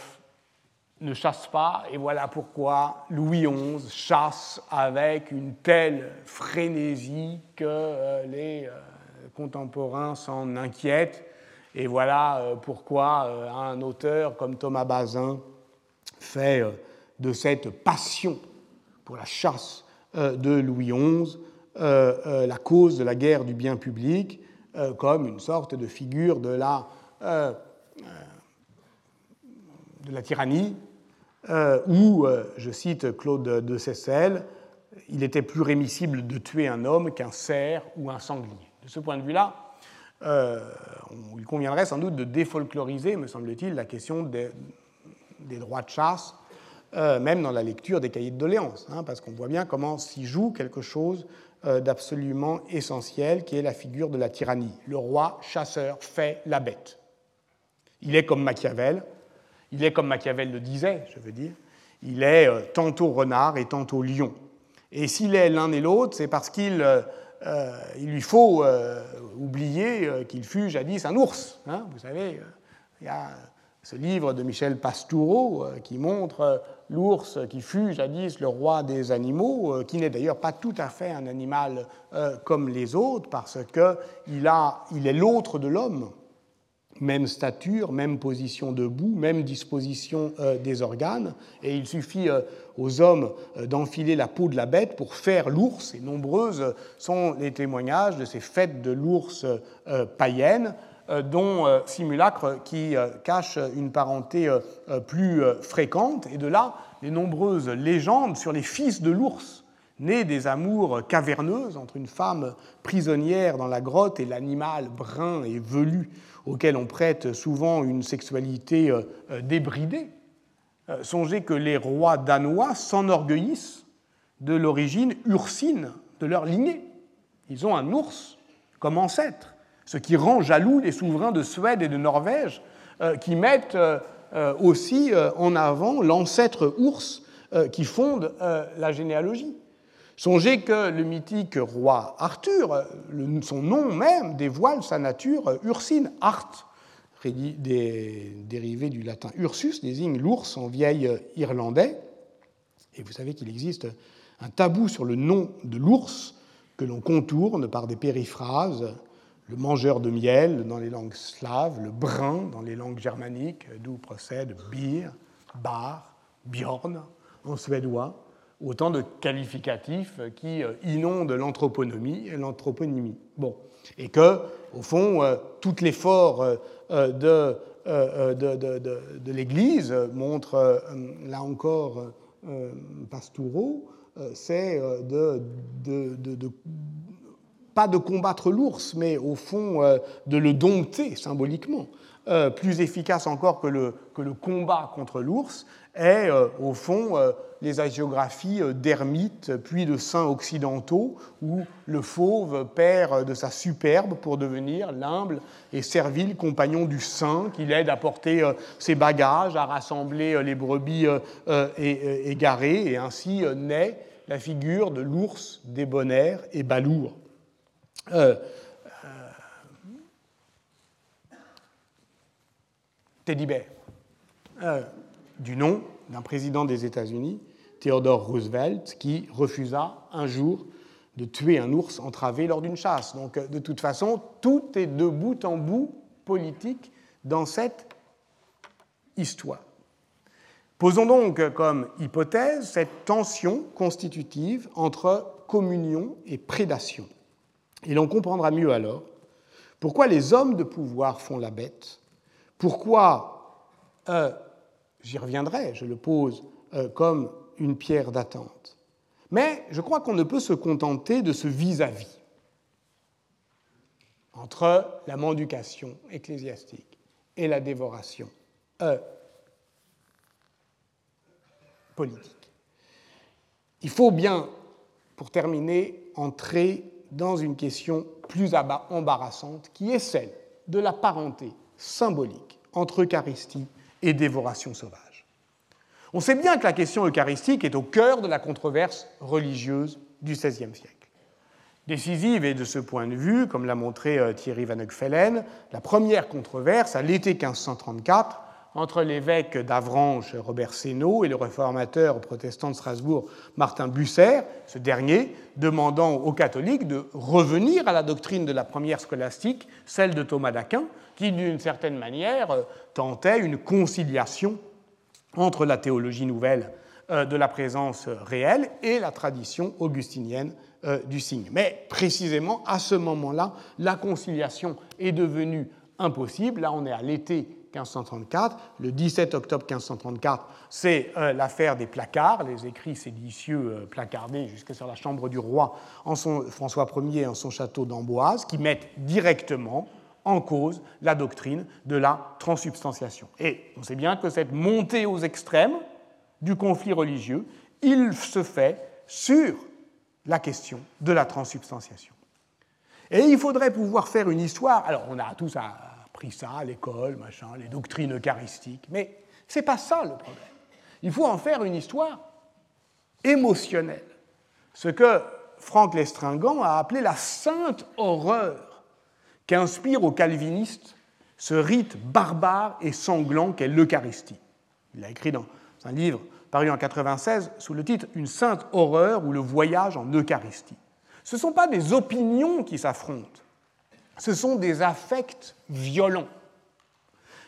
ne chassent pas, et voilà pourquoi Louis XI chasse avec une telle frénésie que euh, les euh, contemporains s'en inquiètent, et voilà euh, pourquoi un auteur comme Thomas Bazin fait de cette passion pour la chasse de Louis XI la cause de la guerre du bien public euh, comme une sorte de figure de la, de la tyrannie, où, je cite Claude de Seyssel, il était plus rémissible de tuer un homme qu'un cerf ou un sanglier. De ce point de vue-là, il conviendrait sans doute de défolkloriser, me semble-t-il, la question des, droits de chasse, même dans la lecture des cahiers de doléances, hein, parce qu'on voit bien comment s'y joue quelque chose euh, d'absolument essentiel, qui est la figure de la tyrannie. Le roi chasseur fait la bête. Il est comme Machiavel, il est comme Machiavel le disait, je veux dire, il est euh, tantôt renard et tantôt lion. Et s'il est l'un et l'autre, c'est parce qu'il euh, il lui faut oublier qu'il fut jadis un ours. Hein. Vous savez, il y a ce livre de Michel Pastoureau qui montre l'ours qui fut jadis le roi des animaux, euh, qui n'est d'ailleurs pas tout à fait un animal euh, comme les autres, parce qu'il il est l'autre de l'homme, même stature, même position debout, même disposition euh, des organes, et il suffit aux hommes d'enfiler la peau de la bête pour faire l'ours, et nombreuses sont les témoignages de ces fêtes de l'ours païennes, dont euh, simulacre qui euh, cache une parenté plus fréquente, et de là les nombreuses légendes sur les fils de l'ours, nés des amours caverneuses entre une femme prisonnière dans la grotte et l'animal brun et velu auquel on prête souvent une sexualité débridée. Songez que les rois danois s'enorgueillissent de l'origine ursine de leur lignée. Ils ont un ours comme ancêtre ce qui rend jaloux les souverains de Suède et de Norvège, euh, qui mettent euh, euh, aussi en avant l'ancêtre ours qui fonde la généalogie. Songez que le mythique roi Arthur, son nom même dévoile sa nature ursine. Art, dérivé du latin ursus, désigne l'ours en vieil irlandais. Et vous savez qu'il existe un tabou sur le nom de l'ours que l'on contourne par des périphrases le mangeur de miel dans les langues slaves, le brun dans les langues germaniques, d'où procède bir, bar, bjorn en suédois, autant de qualificatifs qui euh, inondent l'anthroponymie et l'anthroponymie. Bon. Et que, au fond, euh, tout l'effort euh, de, de, de, de l'Église montre, là encore, Pastoureau, c'est de, pas de combattre l'ours, mais au fond euh, de le dompter symboliquement. Euh, plus efficace encore que le, combat contre l'ours est, euh, au fond, les hagiographies d'ermites puis de saints occidentaux, où le fauve perd de sa superbe pour devenir l'humble et servile compagnon du saint, qui l'aide à porter ses bagages, à rassembler les brebis égarées, et ainsi naît la figure de l'ours débonnaire et balourd. Euh, euh, Teddy Bear, euh, du nom d'un président des États-Unis Theodore Roosevelt, qui refusa un jour de tuer un ours entravé lors d'une chasse. Donc, de toute façon, tout est de bout en bout politique dans cette histoire. Posons donc comme hypothèse cette tension constitutive entre communion et prédation. Et l'on comprendra mieux alors pourquoi les hommes de pouvoir font la bête, pourquoi, euh, j'y reviendrai, je le pose euh, comme une pierre d'attente. Mais je crois qu'on ne peut se contenter de ce vis-à-vis entre la mendication ecclésiastique et la dévoration euh, politique. Il faut bien, pour terminer, entrer dans une question plus embarrassante, qui est celle de la parenté symbolique entre Eucharistie et dévoration sauvage. On sait bien que la question eucharistique est au cœur de la controverse religieuse du XVIe siècle. Décisive est de ce point de vue, comme l'a montré euh, Thierry Van Hoekfellen, la première controverse à l'été 1534 entre l'évêque d'Avranches, Robert Sénaud, et le réformateur protestant de Strasbourg, Martin Busser, ce dernier demandant aux catholiques de revenir à la doctrine de la première scolastique, celle de Thomas d'Aquin, qui d'une certaine manière tentait une conciliation entre la théologie nouvelle euh, de la présence réelle et la tradition augustinienne euh, du signe. Mais précisément à ce moment-là, la conciliation est devenue impossible. Là, on est à l'été 1534. Le 17 octobre 1534, c'est euh, l'affaire des placards, les écrits séditieux euh, placardés jusque sur la chambre du roi en son, François Ier en son château d'Amboise, qui mettent directement en cause la doctrine de la transsubstantiation. Et on sait bien que cette montée aux extrêmes du conflit religieux, il se fait sur la question de la transsubstantiation. Et il faudrait pouvoir faire une histoire. Alors, on a tous à ça à l'école, machin, les doctrines eucharistiques. Mais ce n'est pas ça le problème. Il faut en faire une histoire émotionnelle. Ce que Franck Lestringant a appelé la sainte horreur qu'inspire aux calvinistes ce rite barbare et sanglant qu'est l'Eucharistie. Il l'a écrit dans un livre paru en 96 sous le titre Une sainte horreur ou le voyage en Eucharistie. Ce ne sont pas des opinions qui s'affrontent, ce sont des affects violents.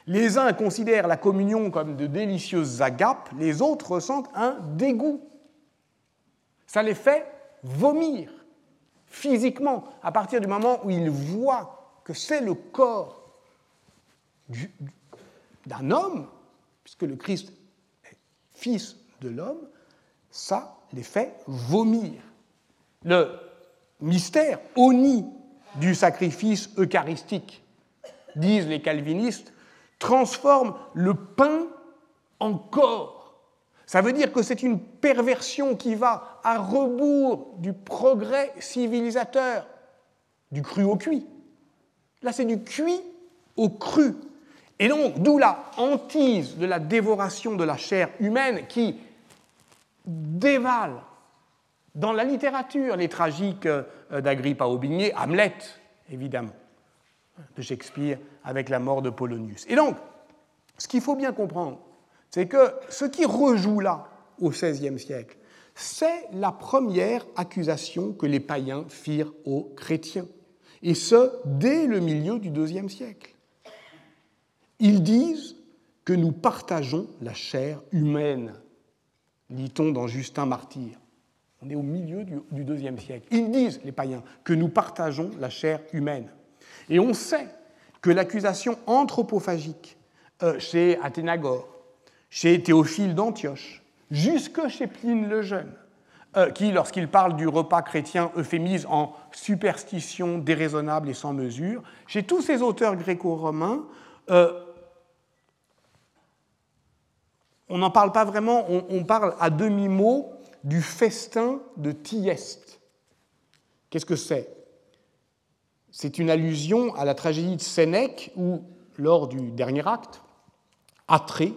Les uns considèrent la communion comme de délicieuses agapes, les autres ressentent un dégoût. Ça les fait vomir physiquement à partir du moment où ils voient que c'est le corps d'un homme, puisque le Christ est fils de l'homme, ça les fait vomir. Le mystère nid du sacrifice eucharistique, disent les calvinistes, transforme le pain en corps. Ça veut dire que c'est une perversion qui va à rebours du progrès civilisateur, du cru au cuit. Là, c'est du cuit au cru. Et donc, d'où la hantise de la dévoration de la chair humaine qui dévale dans la littérature, les tragiques euh, d'Agrippa Aubigné, Hamlet, évidemment, de Shakespeare avec la mort de Polonius. Et donc, ce qu'il faut bien comprendre, c'est que ce qui rejoue là, au XVIe siècle, c'est la première accusation que les païens firent aux chrétiens, et ce, dès le milieu du IIe siècle. Ils disent que nous partageons la chair humaine, lit-on dans Justin Martyr. On est au milieu du, deuxième siècle. Ils disent, les païens, que nous partageons la chair humaine. Et on sait que l'accusation anthropophagique euh, chez Athénagore, chez Théophile d'Antioche, jusque chez Pline le Jeune, euh, qui, lorsqu'il parle du repas chrétien, euphémise en superstition déraisonnable et sans mesure, chez tous ces auteurs gréco-romains, euh, on n'en parle pas vraiment, on parle à demi-mot du festin de Thieste. Qu'est-ce que c'est? C'est une allusion à la tragédie de Sénèque où, lors du dernier acte, Atrée,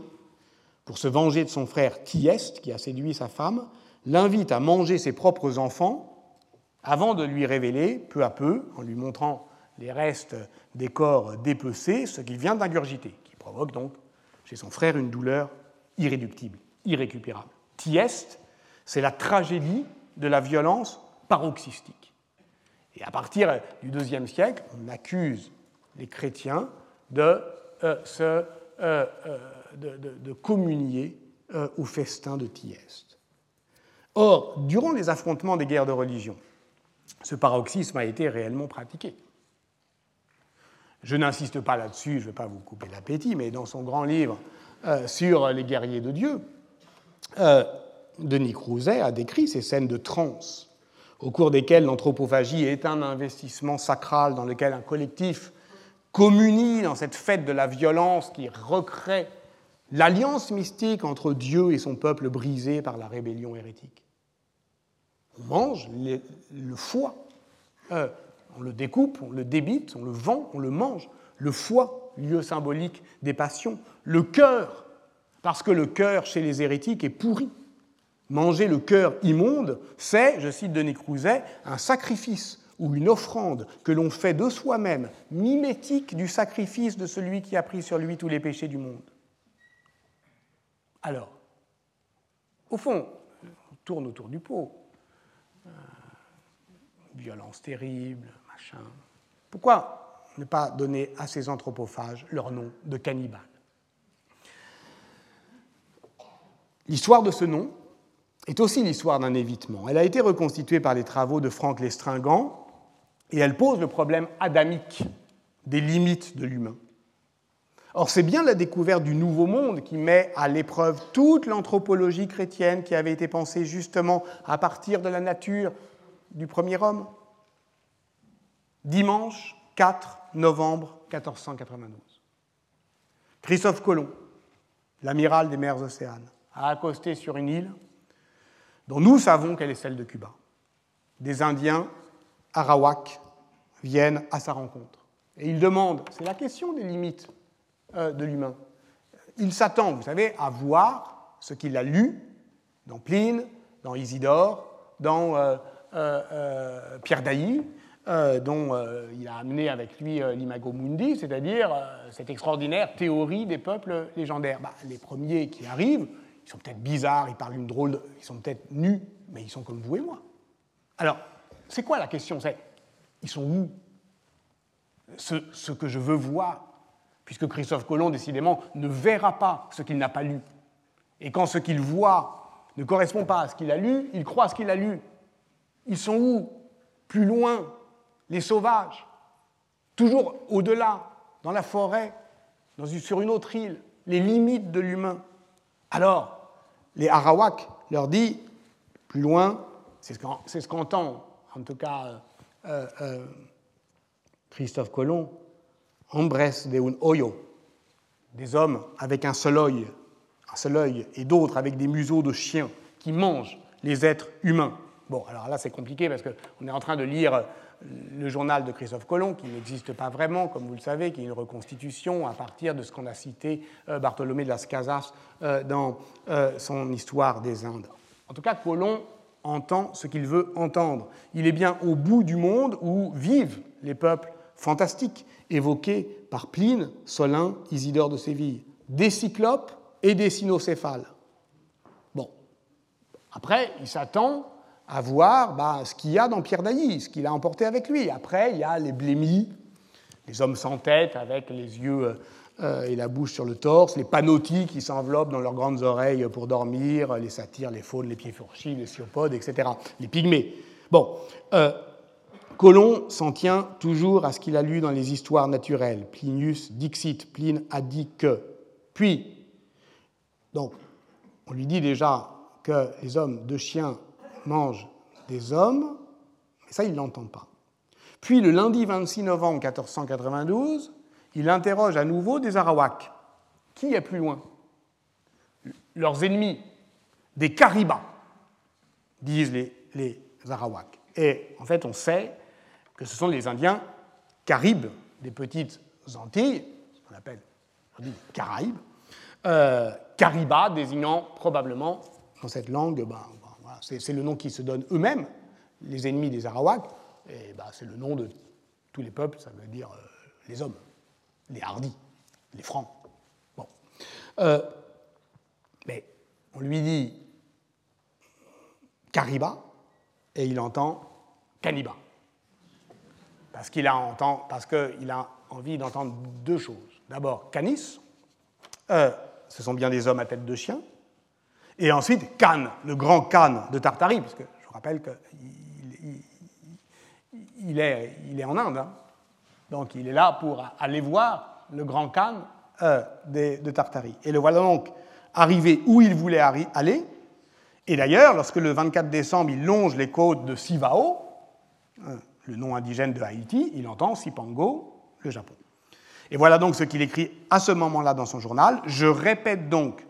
pour se venger de son frère Thieste, qui a séduit sa femme, l'invite à manger ses propres enfants avant de lui révéler, peu à peu, en lui montrant les restes des corps dépecés, ce qu'il vient d'ingurgiter, qui provoque donc chez son frère une douleur irréductible, irrécupérable. Thieste C'est la tragédie de la violence paroxystique. Et à partir du IIe siècle, on accuse les chrétiens de, euh, se, euh, de, communier au festin de Thieste. Or, durant les affrontements des guerres de religion, ce paroxysme a été réellement pratiqué. Je n'insiste pas là-dessus, je ne vais pas vous couper l'appétit, mais dans son grand livre euh, sur les guerriers de Dieu, euh, Denis Crouzet a décrit ces scènes de transe au cours desquelles l'anthropophagie est un investissement sacral dans lequel un collectif communie dans cette fête de la violence qui recrée l'alliance mystique entre Dieu et son peuple brisé par la rébellion hérétique. On mange le foie, euh, on le découpe, on le débite, on le vend, on le mange. Le foie, lieu symbolique des passions. Le cœur, parce que le cœur chez les hérétiques est pourri. Manger le cœur immonde, c'est, je cite Denis Crouzet, un sacrifice ou une offrande que l'on fait de soi-même, mimétique du sacrifice de celui qui a pris sur lui tous les péchés du monde. Alors, au fond, on tourne autour du pot. Euh, violence terrible, pourquoi ne pas donner à ces anthropophages leur nom de cannibales L'histoire de ce nom est aussi l'histoire d'un évitement. Elle a été reconstituée par les travaux de Franck Lestringant et elle pose le problème adamique des limites de l'humain. Or, c'est bien la découverte du Nouveau Monde qui met à l'épreuve toute l'anthropologie chrétienne qui avait été pensée justement à partir de la nature du premier homme dimanche 4 novembre 1492. Christophe Colomb, l'amiral des mers océanes, a accosté sur une île dont nous savons qu'elle est celle de Cuba. Des Indiens, Arawak, viennent à sa rencontre. Et il demande, c'est la question des limites euh, de l'humain, il s'attend, vous savez, à voir ce qu'il a lu dans Pline, dans Isidore, dans euh, euh, Pierre Dailly, dont il a amené avec lui l'imago mundi, c'est-à-dire cette extraordinaire théorie des peuples légendaires. Bah, les premiers qui arrivent, ils sont peut-être bizarres, ils parlent une drôle, ils sont peut-être nus, mais ils sont comme vous et moi. Alors, c'est quoi la question? C'est, ils sont où? Ce, ce que je veux voir, puisque Christophe Colomb, décidément, ne verra pas ce qu'il n'a pas lu. Et quand ce qu'il voit ne correspond pas à ce qu'il a lu, il croit ce qu'il a lu. Ils sont où? Plus loin les sauvages, toujours au-delà, dans la forêt, sur une autre île, les limites de l'humain. Alors, les Arawaks leur dit, plus loin, c'est ce qu'entend en tout cas euh, euh, Christophe Colomb, hombres de un hoyo, des hommes avec un seul œil, un seul œil, et d'autres avec des museaux de chiens qui mangent les êtres humains. Bon, alors là c'est compliqué parce qu'on est en train de lire le journal de Christophe Colomb, qui n'existe pas vraiment, comme vous le savez, qui est une reconstitution à partir de ce qu'on a cité euh, Bartholomé de las Casas euh, dans euh, son Histoire des Indes. En tout cas, Colomb entend ce qu'il veut entendre. Il est bien au bout du monde où vivent les peuples fantastiques, évoqués par Pline, Solin, Isidore de Séville, des cyclopes et des cynocéphales. Bon. Après, il s'attend à voir bah, ce qu'il y a dans Pierre Dailly, ce qu'il a emporté avec lui. Après, il y a les blémis, les hommes sans tête avec les yeux euh, et la bouche sur le torse, les panotis qui s'enveloppent dans leurs grandes oreilles pour dormir, les satyres, les faunes, les pieds fourchis, les siopodes, etc., les pygmées. Bon, euh, Colomb s'en tient toujours à ce qu'il a lu dans les histoires naturelles. Plinius dixit, Pline a dit que. Puis, donc, on lui dit déjà que les hommes de chiens mange des hommes, mais ça, il ne l'entend pas. Puis le lundi 26 novembre 1492, il interroge à nouveau des Arawaks. Qui est plus loin? Leurs ennemis, des Caribas, disent les, les Arawaks. Et en fait, on sait que ce sont les Indiens Caribes, des petites Antilles, qu'on appelle on Caraïbes, euh, Caribas désignant probablement, dans cette langue, ben, c'est le nom qu'ils se donnent eux-mêmes, les ennemis des Arawaks, et bah, c'est le nom de tous les peuples, ça veut dire euh, les hommes, les hardis, les francs. Bon. Euh, mais on lui dit Kariba et il entend Kaniba. Parce qu'il a envie d'entendre deux choses. D'abord, Canis, euh, ce sont bien des hommes à tête de chien. Et ensuite, Khan, le grand Khan de Tartarie, parce que je vous rappelle qu'il il, est, en Inde. Hein. Donc il est là pour aller voir le grand Khan euh, de, Tartarie. Et le voilà donc arrivé où il voulait aller. Et d'ailleurs, lorsque le 24 décembre, il longe les côtes de Sivao, euh, le nom indigène de Haïti, il entend Sipango, le Japon. Et voilà donc ce qu'il écrit à ce moment-là dans son journal. Je répète donc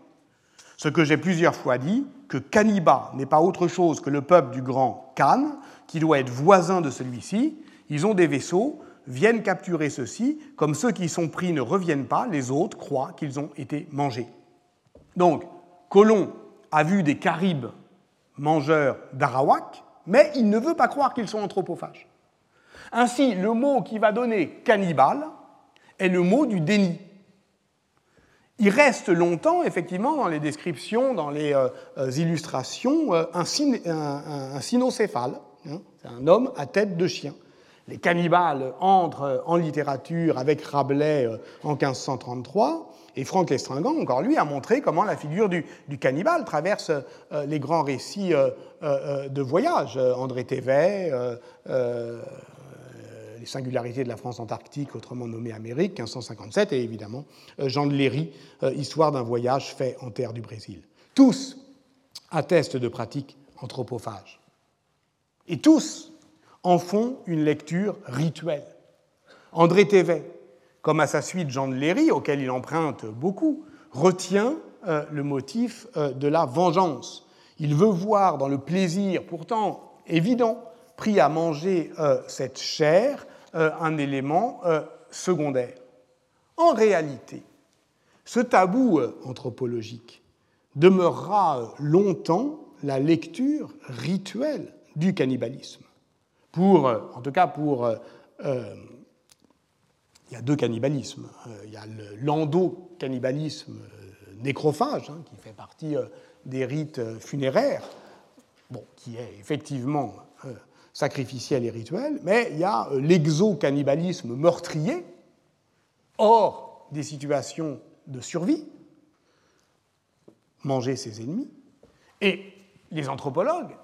ce que j'ai plusieurs fois dit, que Kaniba n'est pas autre chose que le peuple du grand Khan, qui doit être voisin de celui-ci. Ils ont des vaisseaux, viennent capturer ceux-ci, comme ceux qui sont pris ne reviennent pas, les autres croient qu'ils ont été mangés. Donc, Colomb a vu des Caribes mangeurs d'arawak, mais il ne veut pas croire qu'ils sont anthropophages. Ainsi, le mot qui va donner cannibale est le mot du déni. Il reste longtemps, effectivement, dans les descriptions, dans les euh, euh, illustrations, euh, un, cynocéphale, hein, un homme à tête de chien. Les cannibales entrent en littérature avec Rabelais en 1533, et Franck Lestringant, encore lui, a montré comment la figure du, cannibale traverse les grands récits de voyage. André Thévet, les singularités de la France antarctique, autrement nommée Amérique, 1557, et évidemment euh, Jean de Léry, euh, Histoire d'un voyage fait en terre du Brésil. Tous attestent de pratiques anthropophages. Et tous en font une lecture rituelle. André Thévet, comme à sa suite Jean de Léry, auquel il emprunte beaucoup, retient euh, le motif de la vengeance. Il veut voir dans le plaisir, pourtant évident, pris à manger cette chair, euh, un élément euh, secondaire. En réalité, ce tabou euh, anthropologique demeurera longtemps la lecture rituelle du cannibalisme. Pour, en tout cas, pour. il y a deux cannibalismes. Il y a l'endo-cannibalisme nécrophage, hein, qui fait partie des rites funéraires, bon, qui est effectivement sacrificiel et rituel, mais il y a euh, l'exo-cannibalisme meurtrier, hors des situations de survie, manger ses ennemis. Et les anthropologues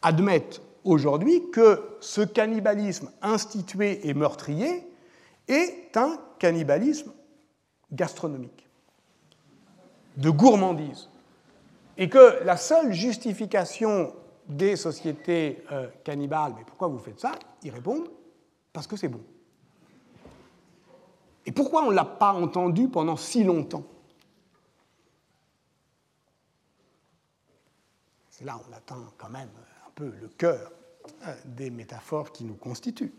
admettent aujourd'hui que ce cannibalisme institué et meurtrier est un cannibalisme gastronomique, de gourmandise. Et que la seule justification des sociétés euh, cannibales, mais pourquoi vous faites ça? Ils répondent, parce que c'est bon. Et pourquoi on ne l'a pas entendu pendant si longtemps? C'est là où on atteint quand même un peu le cœur euh, des métaphores qui nous constituent.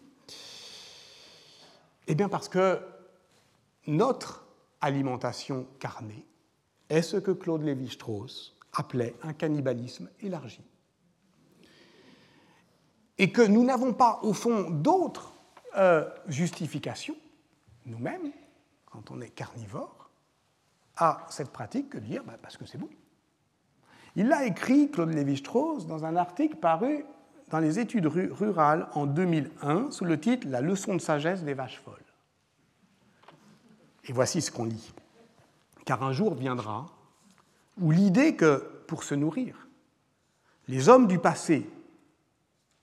Eh bien parce que notre alimentation carnée est ce que Claude Lévi-Strauss appelait un cannibalisme élargi et que nous n'avons pas, au fond, d'autres euh, justifications, nous-mêmes, quand on est carnivore, à cette pratique que de dire bah, parce que c'est bon. Il l'a écrit, Claude Lévi-Strauss, dans un article paru dans les études rurales en 2001 sous le titre La leçon de sagesse des vaches folles. Et voici ce qu'on lit. Car un jour viendra où l'idée que, pour se nourrir, les hommes du passé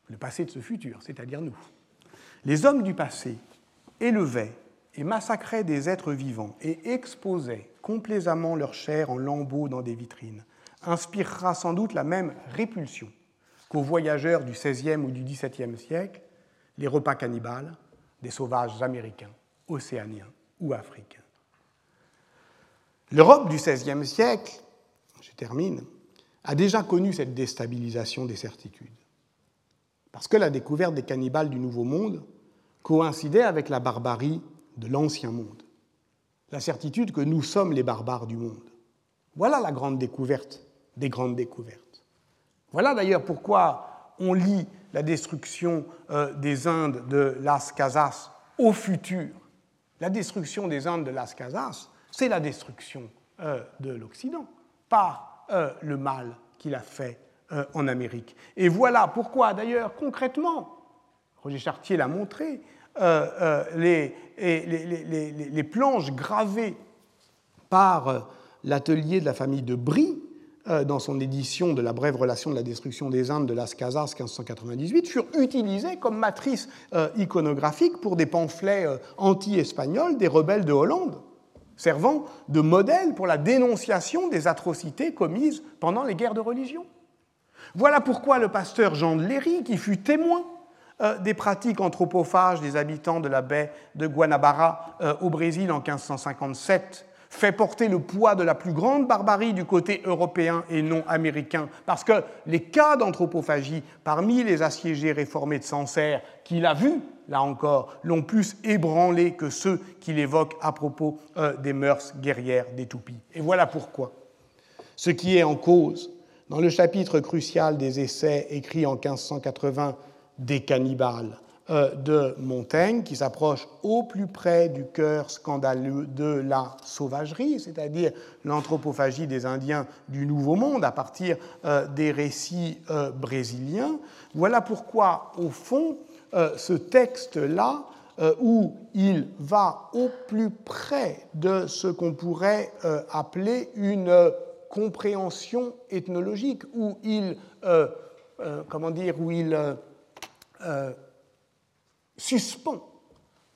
le passé de ce futur, c'est-à-dire nous. Les hommes du passé élevaient et massacraient des êtres vivants et exposaient complaisamment leur chair en lambeaux dans des vitrines, inspirera sans doute la même répulsion qu'aux voyageurs du XVIe ou du XVIIe siècle les repas cannibales des sauvages américains, océaniens ou africains. L'Europe du XVIe siècle, je termine, a déjà connu cette déstabilisation des certitudes parce que la découverte des cannibales du Nouveau Monde coïncidait avec la barbarie de l'Ancien Monde, la certitude que nous sommes les barbares du monde. Voilà la grande découverte des grandes découvertes. Voilà d'ailleurs pourquoi on lit la destruction euh, des Indes de Las Casas au futur. La destruction des Indes de Las Casas, c'est la destruction euh, de l'Occident, pas euh, le mal qu'il a fait en Amérique. Et voilà pourquoi, d'ailleurs, concrètement, Roger Chartier l'a montré, les, les, planches gravées par l'atelier de la famille de Brie euh, dans son édition de la brève relation de la destruction des Indes de Las Casas 1598, furent utilisés comme matrice euh, iconographique pour des pamphlets euh, anti-espagnols des rebelles de Hollande, servant de modèle pour la dénonciation des atrocités commises pendant les guerres de religion. Voilà pourquoi le pasteur Jean de Léry, qui fut témoin des pratiques anthropophages des habitants de la baie de Guanabara au Brésil en 1557, fait porter le poids de la plus grande barbarie du côté européen et non américain, parce que les cas d'anthropophagie parmi les assiégés réformés de Sancerre, qu'il a vus, là encore, l'ont plus ébranlé que ceux qu'il évoque à propos euh, des mœurs guerrières des toupies. Et voilà pourquoi. Ce qui est en cause, dans le chapitre crucial des essais écrits en 1580 des cannibales, euh, de Montaigne, qui s'approche au plus près du cœur scandaleux de la sauvagerie, c'est-à-dire l'anthropophagie des Indiens du Nouveau Monde à partir euh, des récits euh, brésiliens. Voilà pourquoi, au fond, ce texte-là, où il va au plus près de ce qu'on pourrait appeler une compréhension ethnologique, où il, comment dire, il suspend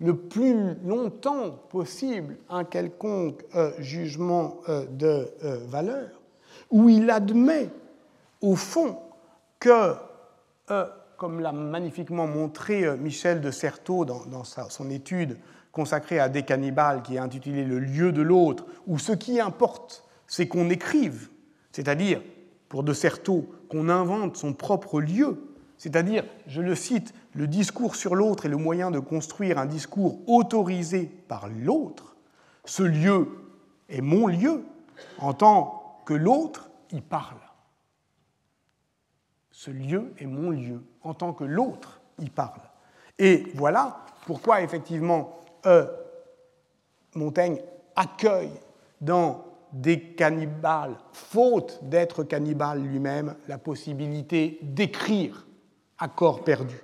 le plus longtemps possible un quelconque euh, jugement euh, de euh, valeur, où il admet au fond que, comme l'a magnifiquement montré Michel de Certeau dans, son étude consacrée à des cannibales qui est intitulée Le lieu de l'autre, où ce qui importe, c'est qu'on écrive, c'est-à-dire, pour de Certeau, qu'on invente son propre lieu, c'est-à-dire, je le cite, le discours sur l'autre est le moyen de construire un discours autorisé par l'autre. Ce lieu est mon lieu en tant que l'autre y parle. Ce lieu est mon lieu en tant que l'autre y parle. Et voilà pourquoi effectivement euh, Montaigne accueille dans des cannibales, faute d'être cannibale lui-même, la possibilité d'écrire à corps perdu.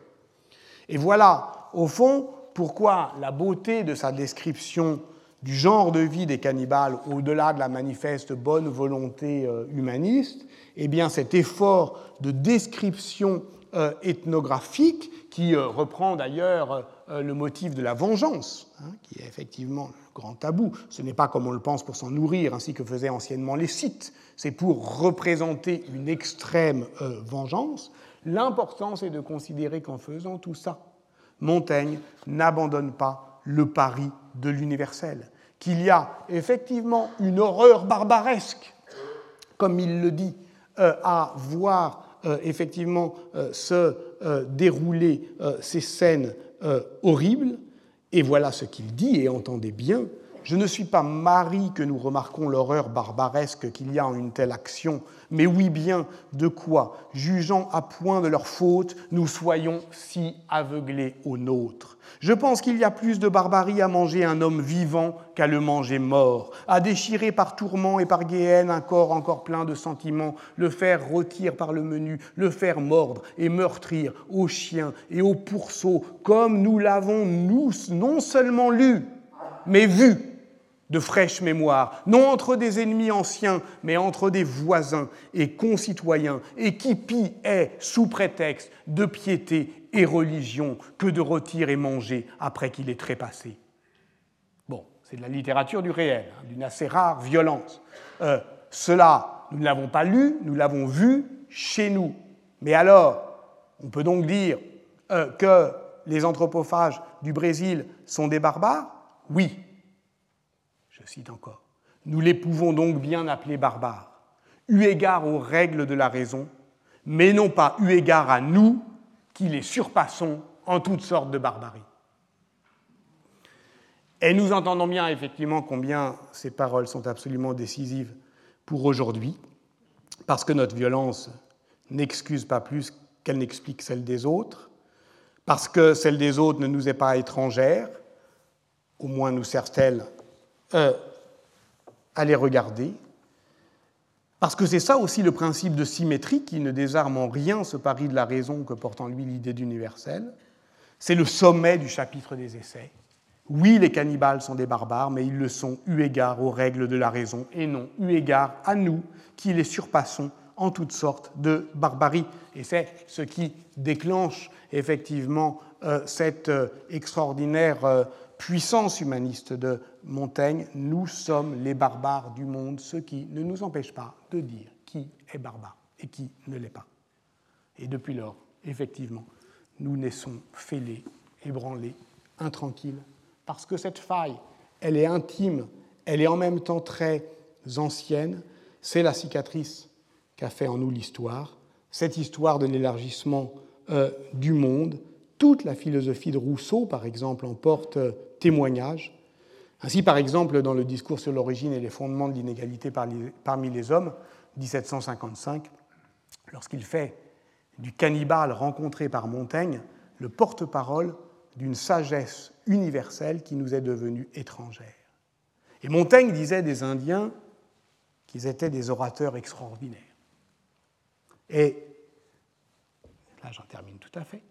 Et voilà, au fond, pourquoi la beauté de sa description du genre de vie des cannibales, au-delà de la manifeste bonne volonté euh, humaniste, eh bien cet effort de description ethnographique, qui euh, reprend d'ailleurs le motif de la vengeance, hein, qui est effectivement le grand tabou. Ce n'est pas comme on le pense pour s'en nourrir, ainsi que faisaient anciennement les Scythes, c'est pour représenter une extrême vengeance. L'important, est de considérer qu'en faisant tout ça, Montaigne n'abandonne pas le pari de l'universel, qu'il y a effectivement une horreur barbaresque, comme il le dit, euh, à voir euh, effectivement euh, se dérouler ces scènes horribles. Et voilà ce qu'il dit, et entendez bien, je ne suis pas Marie que nous remarquons l'horreur barbaresque qu'il y a en une telle action, mais oui bien de quoi, jugeant à point de leur faute, nous soyons si aveuglés aux nôtres. Je pense qu'il y a plus de barbarie à manger un homme vivant qu'à le manger mort, à déchirer par tourment et par guéhenne un corps encore plein de sentiments, le faire rôtir par le menu, le faire mordre et meurtrir aux chiens et aux pourceaux, comme nous l'avons, nous, non seulement lu, mais vu de fraîche mémoire, non entre des ennemis anciens, mais entre des voisins et concitoyens, et qui pis est, sous prétexte de piété et religion, que de retirer et manger après qu'il est trépassé. Bon, c'est de la littérature du réel, hein, d'une assez rare violence. Euh, cela, nous ne l'avons pas lu, nous l'avons vu chez nous. Mais alors, on peut donc dire euh, que les anthropophages du Brésil sont des barbares? Oui, je cite encore, nous les pouvons donc bien appeler barbares, eu égard aux règles de la raison, mais non pas eu égard à nous qui les surpassons en toutes sortes de barbarie. Et nous entendons bien effectivement combien ces paroles sont absolument décisives pour aujourd'hui, parce que notre violence n'excuse pas plus qu'elle n'explique celle des autres, parce que celle des autres ne nous est pas étrangère, au moins nous sert-elle euh, à les regarder, Parce que c'est ça aussi le principe de symétrie qui ne désarme en rien ce pari de la raison que porte en lui l'idée d'universel. C'est le sommet du chapitre des essais. Oui, les cannibales sont des barbares, mais ils le sont eu égard aux règles de la raison et non eu égard à nous qui les surpassons en toutes sortes de barbarie. Et c'est ce qui déclenche effectivement euh, cette euh, extraordinaire euh, puissance humaniste de Montaigne. Nous sommes les barbares du monde, ce qui ne nous empêche pas de dire qui est barbare et qui ne l'est pas. Et depuis lors, effectivement, nous naissons fêlés, ébranlés, intranquilles, parce que cette faille, elle est intime, elle est en même temps très ancienne, c'est la cicatrice qu'a fait en nous l'histoire, cette histoire de l'élargissement euh, du monde. Toute la philosophie de Rousseau, par exemple, en porte euh, témoignage. Ainsi, par exemple, dans le discours sur l'origine et les fondements de l'inégalité parmi les hommes, 1755, lorsqu'il fait du cannibale rencontré par Montaigne le porte-parole d'une sagesse universelle qui nous est devenue étrangère. Et Montaigne disait des Indiens qu'ils étaient des orateurs extraordinaires. Et là j'en termine tout à fait.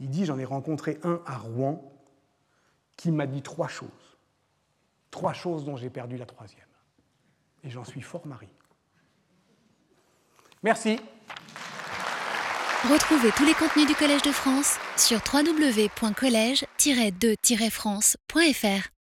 Il dit, j'en ai rencontré un à Rouen qui m'a dit trois choses. Trois choses dont j'ai perdu la troisième. Et j'en suis fort mari. Merci. Retrouvez tous les contenus du Collège de France sur www.colège-2-france.fr.